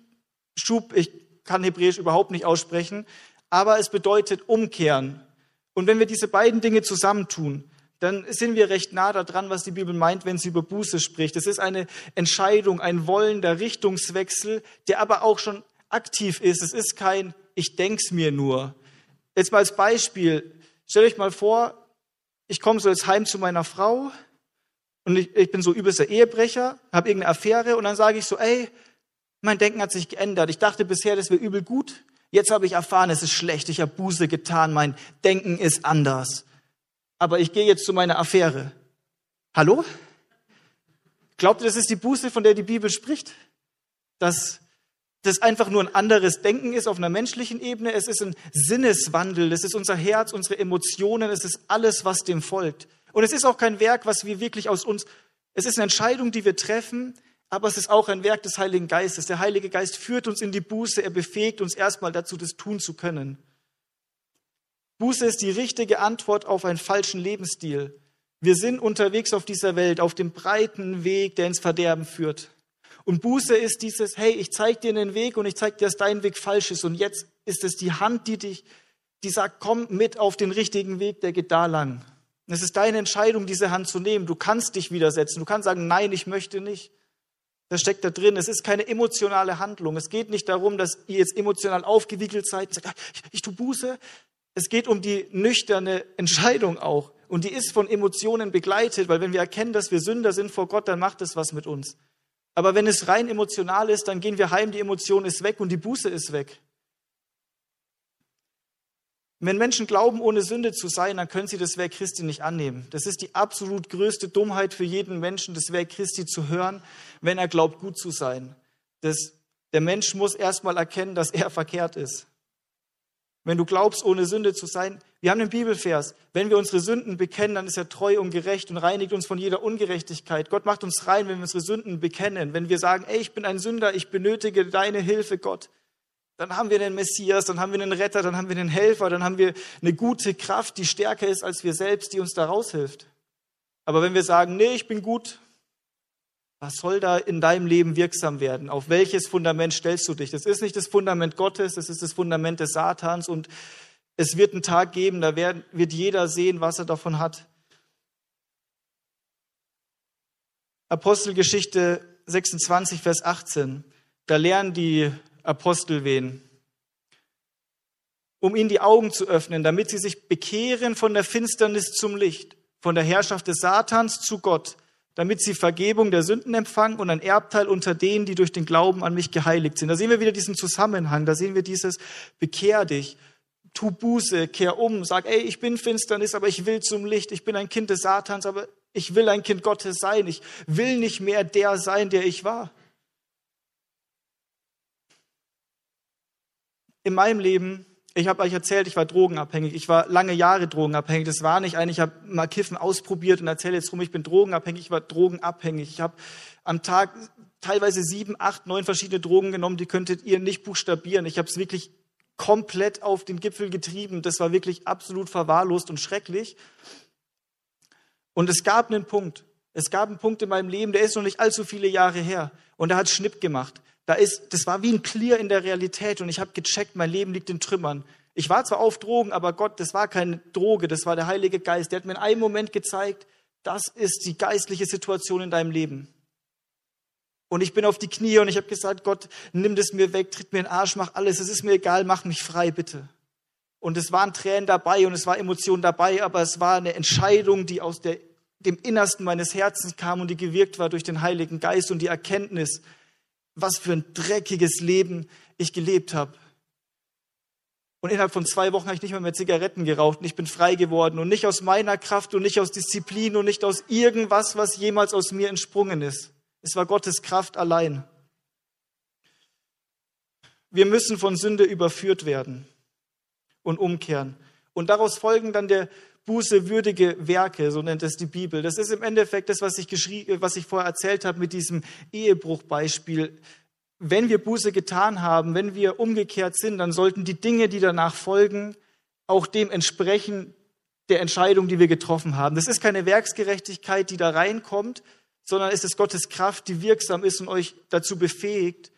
Schub, ich kann Hebräisch überhaupt nicht aussprechen, aber es bedeutet umkehren. Und wenn wir diese beiden Dinge zusammentun, dann sind wir recht nah daran, was die Bibel meint, wenn sie über Buße spricht. Es ist eine Entscheidung, ein wollender Richtungswechsel, der aber auch schon aktiv ist. Es ist kein Ich denk's mir nur. Jetzt mal als Beispiel, Stellt euch mal vor, ich komme so jetzt heim zu meiner Frau und ich, ich bin so übelster Ehebrecher, habe irgendeine Affäre und dann sage ich so, ey, mein Denken hat sich geändert. Ich dachte bisher, das wäre übel gut. Jetzt habe ich erfahren, es ist schlecht. Ich habe Buße getan. Mein Denken ist anders. Aber ich gehe jetzt zu meiner Affäre. Hallo? Glaubt ihr, das ist die Buße, von der die Bibel spricht? Dass das einfach nur ein anderes Denken ist auf einer menschlichen Ebene. Es ist ein Sinneswandel. Es ist unser Herz, unsere Emotionen. Es ist alles, was dem folgt. Und es ist auch kein Werk, was wir wirklich aus uns, es ist eine Entscheidung, die wir treffen, aber es ist auch ein Werk des Heiligen Geistes. Der Heilige Geist führt uns in die Buße. Er befähigt uns erstmal dazu, das tun zu können. Buße ist die richtige Antwort auf einen falschen Lebensstil. Wir sind unterwegs auf dieser Welt, auf dem breiten Weg, der ins Verderben führt. Und Buße ist dieses, hey, ich zeige dir einen Weg und ich zeige dir, dass dein Weg falsch ist. Und jetzt ist es die Hand, die dich, die sagt, komm mit auf den richtigen Weg, der geht da lang. Und es ist deine Entscheidung, diese Hand zu nehmen. Du kannst dich widersetzen. Du kannst sagen, nein, ich möchte nicht. Das steckt da drin. Es ist keine emotionale Handlung. Es geht nicht darum, dass ihr jetzt emotional aufgewickelt seid sagt, ah, ich, ich tue Buße. Es geht um die nüchterne Entscheidung auch. Und die ist von Emotionen begleitet, weil wenn wir erkennen, dass wir Sünder sind vor Gott, dann macht es was mit uns. Aber wenn es rein emotional ist, dann gehen wir heim, die Emotion ist weg und die Buße ist weg. Wenn Menschen glauben, ohne Sünde zu sein, dann können sie das Werk Christi nicht annehmen. Das ist die absolut größte Dummheit für jeden Menschen, das Werk Christi zu hören, wenn er glaubt, gut zu sein. Das, der Mensch muss erstmal erkennen, dass er verkehrt ist. Wenn du glaubst, ohne Sünde zu sein, Wir haben den Bibelvers, wenn wir unsere Sünden bekennen, dann ist er treu und gerecht und reinigt uns von jeder Ungerechtigkeit. Gott macht uns rein, wenn wir unsere Sünden bekennen. Wenn wir sagen, ey, ich bin ein Sünder, ich benötige deine Hilfe, Gott, dann haben wir den Messias, dann haben wir einen Retter, dann haben wir einen Helfer, dann haben wir eine gute Kraft, die stärker ist als wir selbst, die uns da raushilft. Aber wenn wir sagen, nee, ich bin gut, was soll da in deinem Leben wirksam werden? Auf welches Fundament stellst du dich? Das ist nicht das Fundament Gottes, das ist das Fundament des Satans und es wird einen Tag geben, da wird jeder sehen, was er davon hat. Apostelgeschichte 26, Vers 18. Da lernen die Apostel wen? Um ihnen die Augen zu öffnen, damit sie sich bekehren von der Finsternis zum Licht, von der Herrschaft des Satans zu Gott, damit sie Vergebung der Sünden empfangen und ein Erbteil unter denen, die durch den Glauben an mich geheiligt sind. Da sehen wir wieder diesen Zusammenhang, da sehen wir dieses Bekehr dich, tu Buße, kehr um, sag, ey, ich bin Finsternis, aber ich will zum Licht, ich bin ein Kind des Satans, aber ich will ein Kind Gottes sein, ich will nicht mehr der sein, der ich war. In meinem Leben, ich habe euch erzählt, ich war drogenabhängig. Ich war lange Jahre drogenabhängig. Das war nicht ein, ich habe mal Kiffen ausprobiert und erzähle jetzt rum, ich bin drogenabhängig. Ich war drogenabhängig. Ich habe am Tag teilweise sieben, acht, neun verschiedene Drogen genommen, die könntet ihr nicht buchstabieren. Ich habe es wirklich komplett auf den Gipfel getrieben. Das war wirklich absolut verwahrlost und schrecklich. Und es gab einen Punkt. Es gab einen Punkt in meinem Leben, der ist noch nicht allzu viele Jahre her. Und der hat Schnipp gemacht. Da ist, das war wie ein Clear in der Realität und ich habe gecheckt, mein Leben liegt in Trümmern. Ich war zwar auf Drogen, aber Gott, das war keine Droge, das war der Heilige Geist. Der hat mir in einem Moment gezeigt, das ist die geistliche Situation in deinem Leben. Und ich bin auf die Knie und ich habe gesagt, Gott, nimm das mir weg, tritt mir in den Arsch, mach alles, es ist mir egal, mach mich frei, bitte. Und es waren Tränen dabei und es war Emotion dabei, aber es war eine Entscheidung, die aus der, dem Innersten meines Herzens kam und die gewirkt war durch den Heiligen Geist und die Erkenntnis, was für ein dreckiges Leben ich gelebt habe. Und innerhalb von zwei Wochen habe ich nicht mehr mehr Zigaretten geraucht und ich bin frei geworden und nicht aus meiner Kraft und nicht aus Disziplin und nicht aus irgendwas, was jemals aus mir entsprungen ist. Es war Gottes Kraft allein. Wir müssen von Sünde überführt werden und umkehren. Und daraus folgen dann der Buße würdige Werke, so nennt es die Bibel. Das ist im Endeffekt das, was ich, was ich vorher erzählt habe mit diesem Ehebruchbeispiel. Wenn wir Buße getan haben, wenn wir umgekehrt sind, dann sollten die Dinge, die danach folgen, auch dem entsprechen der Entscheidung, die wir getroffen haben. Das ist keine Werksgerechtigkeit, die da reinkommt, sondern es ist Gottes Kraft, die wirksam ist und euch dazu befähigt,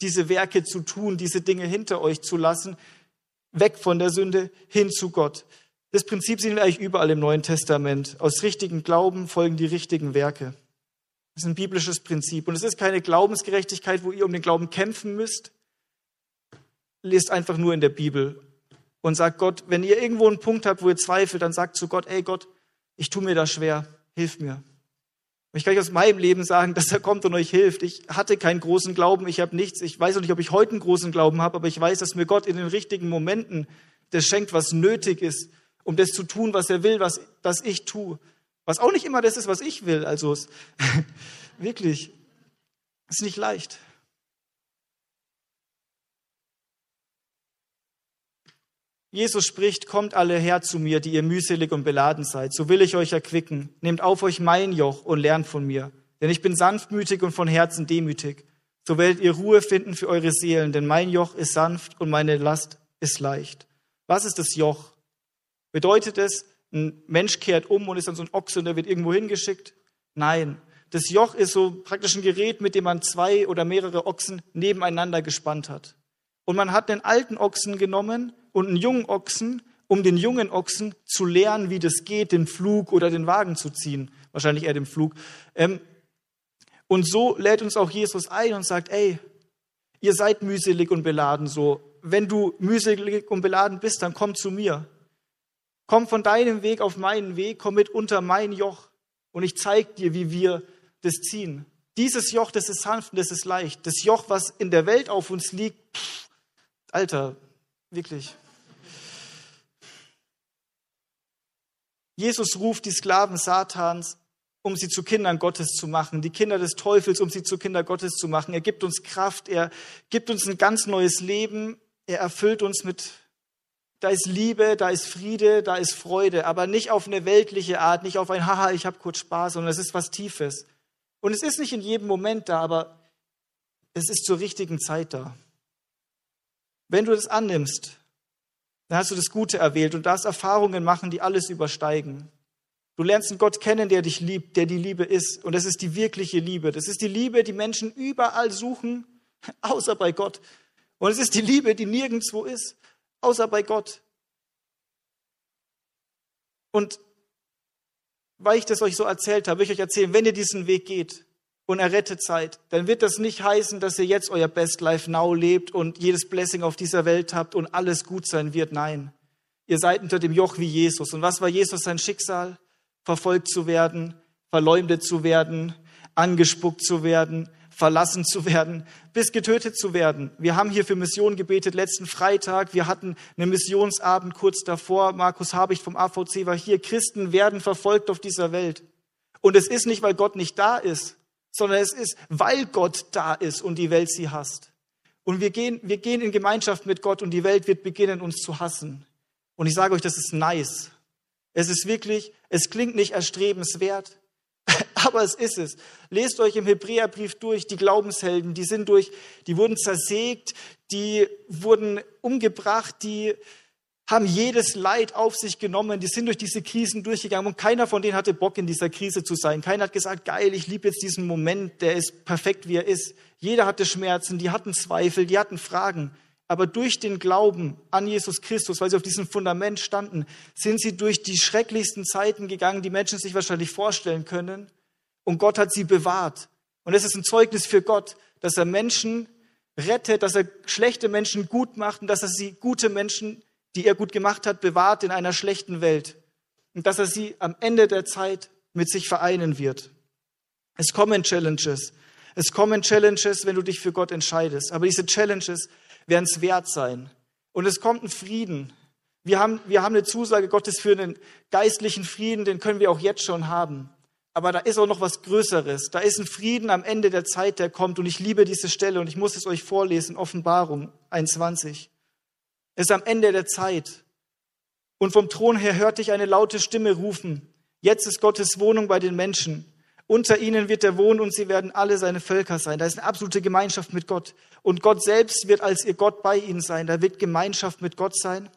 diese Werke zu tun, diese Dinge hinter euch zu lassen, weg von der Sünde hin zu Gott. Das Prinzip sehen wir eigentlich überall im Neuen Testament. Aus richtigen Glauben folgen die richtigen Werke. Das ist ein biblisches Prinzip. Und es ist keine Glaubensgerechtigkeit, wo ihr um den Glauben kämpfen müsst. Lest einfach nur in der Bibel und sagt Gott, wenn ihr irgendwo einen Punkt habt, wo ihr zweifelt, dann sagt zu Gott, ey Gott, ich tue mir das schwer, hilf mir. Und ich kann euch aus meinem Leben sagen, dass er kommt und euch hilft. Ich hatte keinen großen Glauben, ich habe nichts. Ich weiß auch nicht, ob ich heute einen großen Glauben habe, aber ich weiß, dass mir Gott in den richtigen Momenten das schenkt, was nötig ist, um das zu tun, was er will, was das ich tue. Was auch nicht immer das ist, was ich will. Also es, wirklich, ist nicht leicht. Jesus spricht, kommt alle her zu mir, die ihr mühselig und beladen seid, so will ich euch erquicken. Nehmt auf euch mein Joch und lernt von mir, denn ich bin sanftmütig und von Herzen demütig. So werdet ihr Ruhe finden für eure Seelen, denn mein Joch ist sanft und meine Last ist leicht. Was ist das Joch? Bedeutet es, ein Mensch kehrt um und ist dann so ein Ochse und der wird irgendwo hingeschickt? Nein. Das Joch ist so praktisch ein Gerät, mit dem man zwei oder mehrere Ochsen nebeneinander gespannt hat. Und man hat den alten Ochsen genommen und einen jungen Ochsen, um den jungen Ochsen zu lernen, wie das geht, den Flug oder den Wagen zu ziehen. Wahrscheinlich eher den Flug. Ähm, und so lädt uns auch Jesus ein und sagt, ey, ihr seid mühselig und beladen so. Wenn du mühselig und beladen bist, dann komm zu mir. Komm von deinem Weg auf meinen Weg, komm mit unter mein Joch und ich zeige dir, wie wir das ziehen. Dieses Joch, das ist sanft und das ist leicht. Das Joch, was in der Welt auf uns liegt, pff, Alter, wirklich. Jesus ruft die Sklaven Satans, um sie zu Kindern Gottes zu machen, die Kinder des Teufels, um sie zu Kinder Gottes zu machen. Er gibt uns Kraft, er gibt uns ein ganz neues Leben, er erfüllt uns mit da ist Liebe, da ist Friede, da ist Freude, aber nicht auf eine weltliche Art, nicht auf ein Haha, ich habe kurz Spaß, sondern es ist was Tiefes. Und es ist nicht in jedem Moment da, aber es ist zur richtigen Zeit da. Wenn du das annimmst, dann hast du das Gute erwählt und darfst Erfahrungen machen, die alles übersteigen. Du lernst einen Gott kennen, der dich liebt, der die Liebe ist. Und das ist die wirkliche Liebe. Das ist die Liebe, die Menschen überall suchen, außer bei Gott. Und es ist die Liebe, die nirgendwo ist, außer bei Gott. Und weil ich das euch so erzählt habe, will ich euch erzählen, wenn ihr diesen Weg geht und errettet seid, dann wird das nicht heißen, dass ihr jetzt euer Best Life Now lebt und jedes Blessing auf dieser Welt habt und alles gut sein wird. Nein. Ihr seid unter dem Joch wie Jesus. Und was war Jesus sein Schicksal? Verfolgt zu werden, verleumdet zu werden, angespuckt zu werden, verlassen zu werden, bis getötet zu werden. Wir haben hier für Mission gebetet letzten Freitag. Wir hatten einen Missionsabend kurz davor. Markus Habicht vom AVC war hier. Christen werden verfolgt auf dieser Welt. Und es ist nicht, weil Gott nicht da ist, sondern es ist, weil Gott da ist und die Welt sie hasst. Und wir gehen, wir gehen in Gemeinschaft mit Gott und die Welt wird beginnen, uns zu hassen. Und ich sage euch, das ist nice. Es ist wirklich, es klingt nicht erstrebenswert, aber es ist es. Lest euch im Hebräerbrief durch, die Glaubenshelden, die sind durch, die wurden zersägt, die wurden umgebracht, die haben jedes Leid auf sich genommen, die sind durch diese Krisen durchgegangen und keiner von denen hatte Bock in dieser Krise zu sein. Keiner hat gesagt, geil, ich liebe jetzt diesen Moment, der ist perfekt, wie er ist. Jeder hatte Schmerzen, die hatten Zweifel, die hatten Fragen. Aber durch den Glauben an Jesus Christus, weil sie auf diesem Fundament standen, sind sie durch die schrecklichsten Zeiten gegangen, die Menschen sich wahrscheinlich vorstellen können. Und Gott hat sie bewahrt. Und es ist ein Zeugnis für Gott, dass er Menschen rettet, dass er schlechte Menschen gut macht und dass er sie gute Menschen, die er gut gemacht hat, bewahrt in einer schlechten Welt. Und dass er sie am Ende der Zeit mit sich vereinen wird. Es kommen Challenges. Es kommen Challenges, wenn du dich für Gott entscheidest. Aber diese Challenges werden es wert sein. Und es kommt ein Frieden. Wir haben, wir haben eine Zusage Gottes für einen geistlichen Frieden, den können wir auch jetzt schon haben. Aber da ist auch noch was Größeres. Da ist ein Frieden am Ende der Zeit, der kommt. Und ich liebe diese Stelle und ich muss es euch vorlesen, Offenbarung 21. Es ist am Ende der Zeit. Und vom Thron her hörte ich eine laute Stimme rufen. Jetzt ist Gottes Wohnung bei den Menschen. Unter ihnen wird er wohnen und sie werden alle seine Völker sein. Da ist eine absolute Gemeinschaft mit Gott. Und Gott selbst wird als ihr Gott bei ihnen sein. Da wird Gemeinschaft mit Gott sein.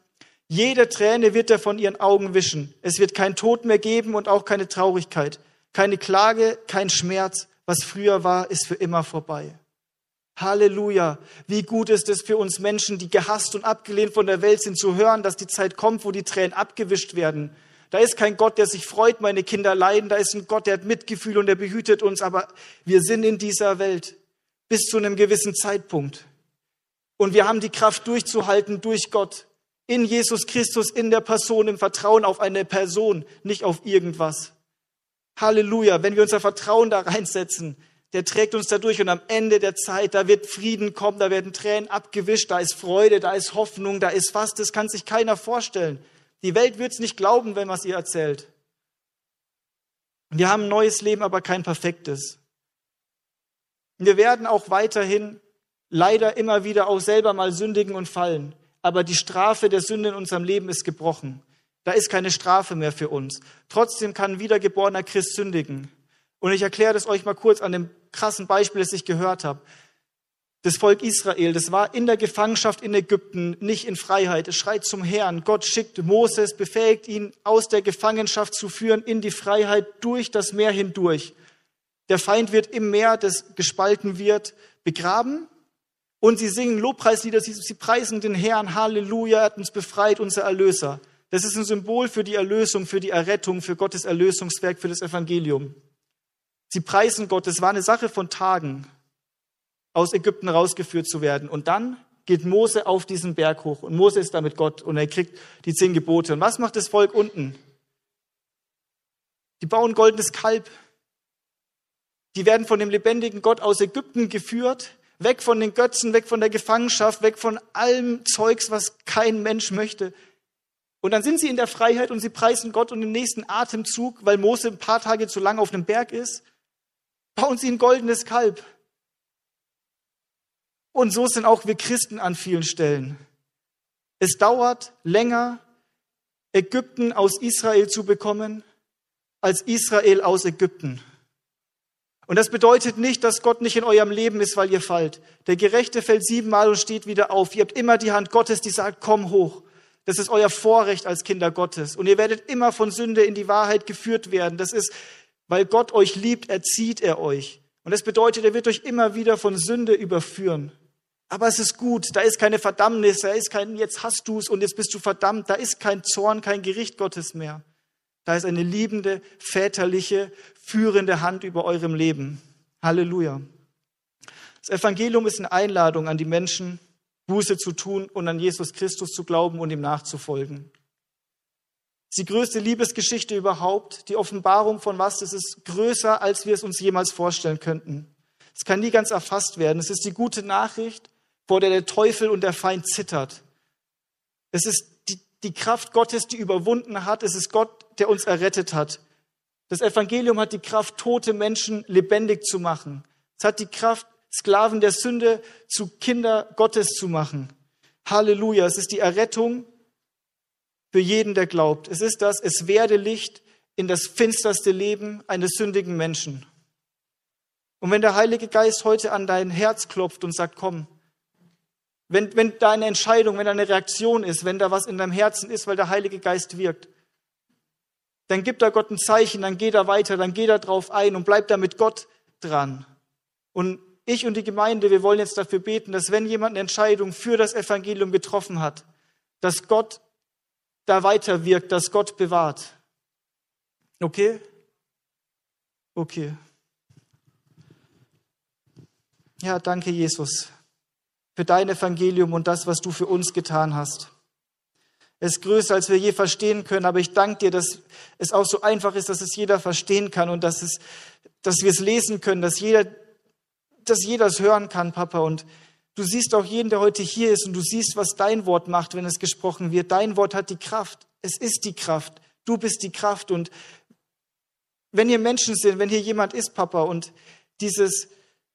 Jede Träne wird er von ihren Augen wischen. Es wird kein Tod mehr geben und auch keine Traurigkeit. Keine Klage, kein Schmerz. Was früher war, ist für immer vorbei. Halleluja. Wie gut ist es für uns Menschen, die gehasst und abgelehnt von der Welt sind, zu hören, dass die Zeit kommt, wo die Tränen abgewischt werden da ist kein Gott, der sich freut, meine Kinder leiden. Da ist ein Gott, der hat Mitgefühl und der behütet uns. Aber wir sind in dieser Welt bis zu einem gewissen Zeitpunkt. Und wir haben die Kraft durchzuhalten durch Gott. In Jesus Christus, in der Person, im Vertrauen auf eine Person, nicht auf irgendwas. Halleluja. Wenn wir unser Vertrauen da reinsetzen, der trägt uns da durch und am Ende der Zeit, da wird Frieden kommen, da werden Tränen abgewischt, da ist Freude, da ist Hoffnung, da ist was, das kann sich keiner vorstellen. Die Welt wird es nicht glauben, wenn man es ihr erzählt. Wir haben ein neues Leben, aber kein perfektes. Wir werden auch weiterhin leider immer wieder auch selber mal sündigen und fallen. Aber die Strafe der Sünde in unserem Leben ist gebrochen. Da ist keine Strafe mehr für uns. Trotzdem kann ein wiedergeborener Christ sündigen. Und ich erkläre das euch mal kurz an dem krassen Beispiel, das ich gehört habe das Volk Israel, das war in der Gefangenschaft in Ägypten, nicht in Freiheit. Es schreit zum Herrn. Gott schickt Moses, befähigt ihn, aus der Gefangenschaft zu führen in die Freiheit durch das Meer hindurch. Der Feind wird im Meer, das gespalten wird, begraben. Und sie singen Lobpreislieder, sie, sie preisen den Herrn. Halleluja, er hat uns befreit, unser Erlöser. Das ist ein Symbol für die Erlösung, für die Errettung, für Gottes Erlösungswerk, für das Evangelium. Sie preisen Gott. Es war eine Sache von Tagen aus Ägypten rausgeführt zu werden. Und dann geht Mose auf diesen Berg hoch und Mose ist da mit Gott und er kriegt die zehn Gebote. Und was macht das Volk unten? Die bauen goldenes Kalb. Die werden von dem lebendigen Gott aus Ägypten geführt, weg von den Götzen, weg von der Gefangenschaft, weg von allem Zeugs, was kein Mensch möchte. Und dann sind sie in der Freiheit und sie preisen Gott und im nächsten Atemzug, weil Mose ein paar Tage zu lang auf einem Berg ist, bauen sie ein goldenes Kalb. Und so sind auch wir Christen an vielen Stellen. Es dauert länger, Ägypten aus Israel zu bekommen, als Israel aus Ägypten. Und das bedeutet nicht, dass Gott nicht in eurem Leben ist, weil ihr fallt. Der Gerechte fällt siebenmal und steht wieder auf. Ihr habt immer die Hand Gottes, die sagt, komm hoch. Das ist euer Vorrecht als Kinder Gottes. Und ihr werdet immer von Sünde in die Wahrheit geführt werden. Das ist, weil Gott euch liebt, erzieht er euch. Und das bedeutet, er wird euch immer wieder von Sünde überführen. Aber es ist gut, da ist keine Verdammnis, da ist kein, jetzt hast du es und jetzt bist du verdammt, da ist kein Zorn, kein Gericht Gottes mehr. Da ist eine liebende, väterliche, führende Hand über eurem Leben. Halleluja. Das Evangelium ist eine Einladung an die Menschen, Buße zu tun und an Jesus Christus zu glauben und ihm nachzufolgen. Die größte Liebesgeschichte überhaupt. Die Offenbarung von was, das ist größer, als wir es uns jemals vorstellen könnten. Es kann nie ganz erfasst werden. Es ist die gute Nachricht, vor der der Teufel und der Feind zittert. Es ist die, die Kraft Gottes, die überwunden hat. Es ist Gott, der uns errettet hat. Das Evangelium hat die Kraft, tote Menschen lebendig zu machen. Es hat die Kraft, Sklaven der Sünde zu Kinder Gottes zu machen. Halleluja. Es ist die Errettung für jeden, der glaubt. Es ist das, es werde Licht in das finsterste Leben eines sündigen Menschen. Und wenn der Heilige Geist heute an dein Herz klopft und sagt, komm, wenn, wenn da eine Entscheidung, wenn da eine Reaktion ist, wenn da was in deinem Herzen ist, weil der Heilige Geist wirkt, dann gibt da Gott ein Zeichen, dann geht er weiter, dann geht er drauf ein und bleibt da mit Gott dran. Und ich und die Gemeinde, wir wollen jetzt dafür beten, dass wenn jemand eine Entscheidung für das Evangelium getroffen hat, dass Gott da weiter wirkt, dass Gott bewahrt. Okay? Okay. Ja, danke Jesus für dein Evangelium und das, was du für uns getan hast. Es ist größer, als wir je verstehen können, aber ich danke dir, dass es auch so einfach ist, dass es jeder verstehen kann und dass, es, dass wir es lesen können, dass jeder, dass jeder es hören kann, Papa. Und du siehst auch jeden, der heute hier ist und du siehst, was dein Wort macht, wenn es gesprochen wird. Dein Wort hat die Kraft. Es ist die Kraft. Du bist die Kraft. Und wenn hier Menschen sind, wenn hier jemand ist, Papa, und dieses,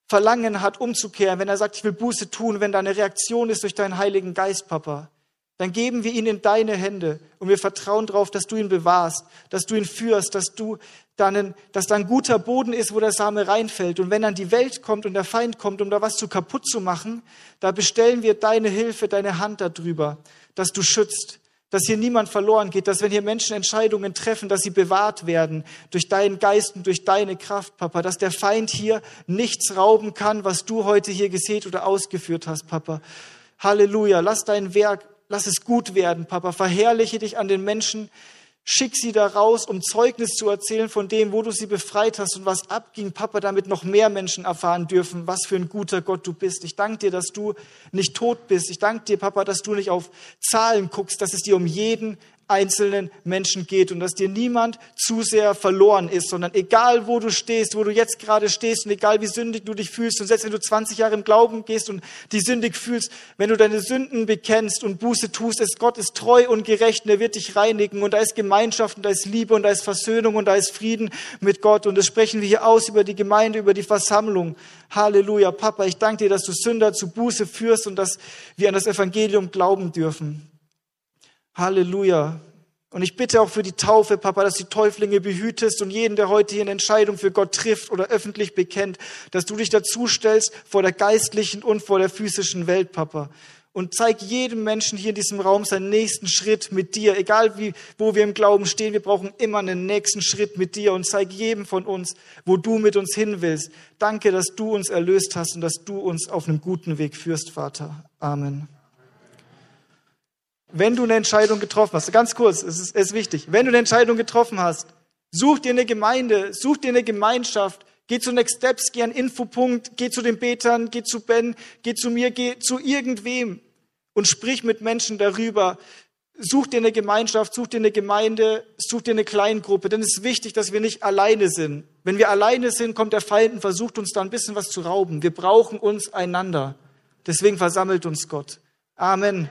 Verlangen hat, umzukehren, wenn er sagt, ich will Buße tun, wenn da eine Reaktion ist durch deinen Heiligen Geist, Papa, dann geben wir ihn in deine Hände und wir vertrauen darauf, dass du ihn bewahrst, dass du ihn führst, dass du dann, dass da ein guter Boden ist, wo der Same reinfällt. Und wenn dann die Welt kommt und der Feind kommt, um da was zu kaputt zu machen, da bestellen wir deine Hilfe, deine Hand darüber, dass du schützt, dass hier niemand verloren geht, dass wenn hier Menschen Entscheidungen treffen, dass sie bewahrt werden durch deinen Geist und durch deine Kraft, Papa, dass der Feind hier nichts rauben kann, was du heute hier gesät oder ausgeführt hast, Papa. Halleluja, lass dein Werk, lass es gut werden, Papa. Verherrliche dich an den Menschen, Schick sie da raus, um Zeugnis zu erzählen von dem, wo du sie befreit hast und was abging, Papa, damit noch mehr Menschen erfahren dürfen, was für ein guter Gott du bist. Ich danke dir, dass du nicht tot bist. Ich danke dir, Papa, dass du nicht auf Zahlen guckst, dass es dir um jeden einzelnen Menschen geht und dass dir niemand zu sehr verloren ist, sondern egal wo du stehst, wo du jetzt gerade stehst und egal wie sündig du dich fühlst und selbst wenn du 20 Jahre im Glauben gehst und die sündig fühlst, wenn du deine Sünden bekennst und Buße tust, ist Gott ist treu und gerecht und er wird dich reinigen und da ist Gemeinschaft und da ist Liebe und da ist Versöhnung und da ist Frieden mit Gott und das sprechen wir hier aus über die Gemeinde, über die Versammlung. Halleluja. Papa, ich danke dir, dass du Sünder zu Buße führst und dass wir an das Evangelium glauben dürfen. Halleluja. Und ich bitte auch für die Taufe, Papa, dass die Täuflinge behütest und jeden, der heute hier eine Entscheidung für Gott trifft oder öffentlich bekennt, dass du dich dazu stellst vor der geistlichen und vor der physischen Welt, Papa. Und zeig jedem Menschen hier in diesem Raum seinen nächsten Schritt mit dir. Egal wie, wo wir im Glauben stehen, wir brauchen immer einen nächsten Schritt mit dir und zeig jedem von uns, wo du mit uns hin willst. Danke, dass du uns erlöst hast und dass du uns auf einem guten Weg führst, Vater. Amen. Wenn du eine Entscheidung getroffen hast, ganz kurz, es ist, es ist wichtig, wenn du eine Entscheidung getroffen hast, such dir eine Gemeinde, such dir eine Gemeinschaft, geh zu Next Steps, geh an Infopunkt, geh zu den Betern, geh zu Ben, geh zu mir, geh zu irgendwem und sprich mit Menschen darüber. Such dir eine Gemeinschaft, such dir eine Gemeinde, such dir eine Kleingruppe, denn es ist wichtig, dass wir nicht alleine sind. Wenn wir alleine sind, kommt der Feind und versucht uns da ein bisschen was zu rauben. Wir brauchen uns einander. Deswegen versammelt uns Gott. Amen.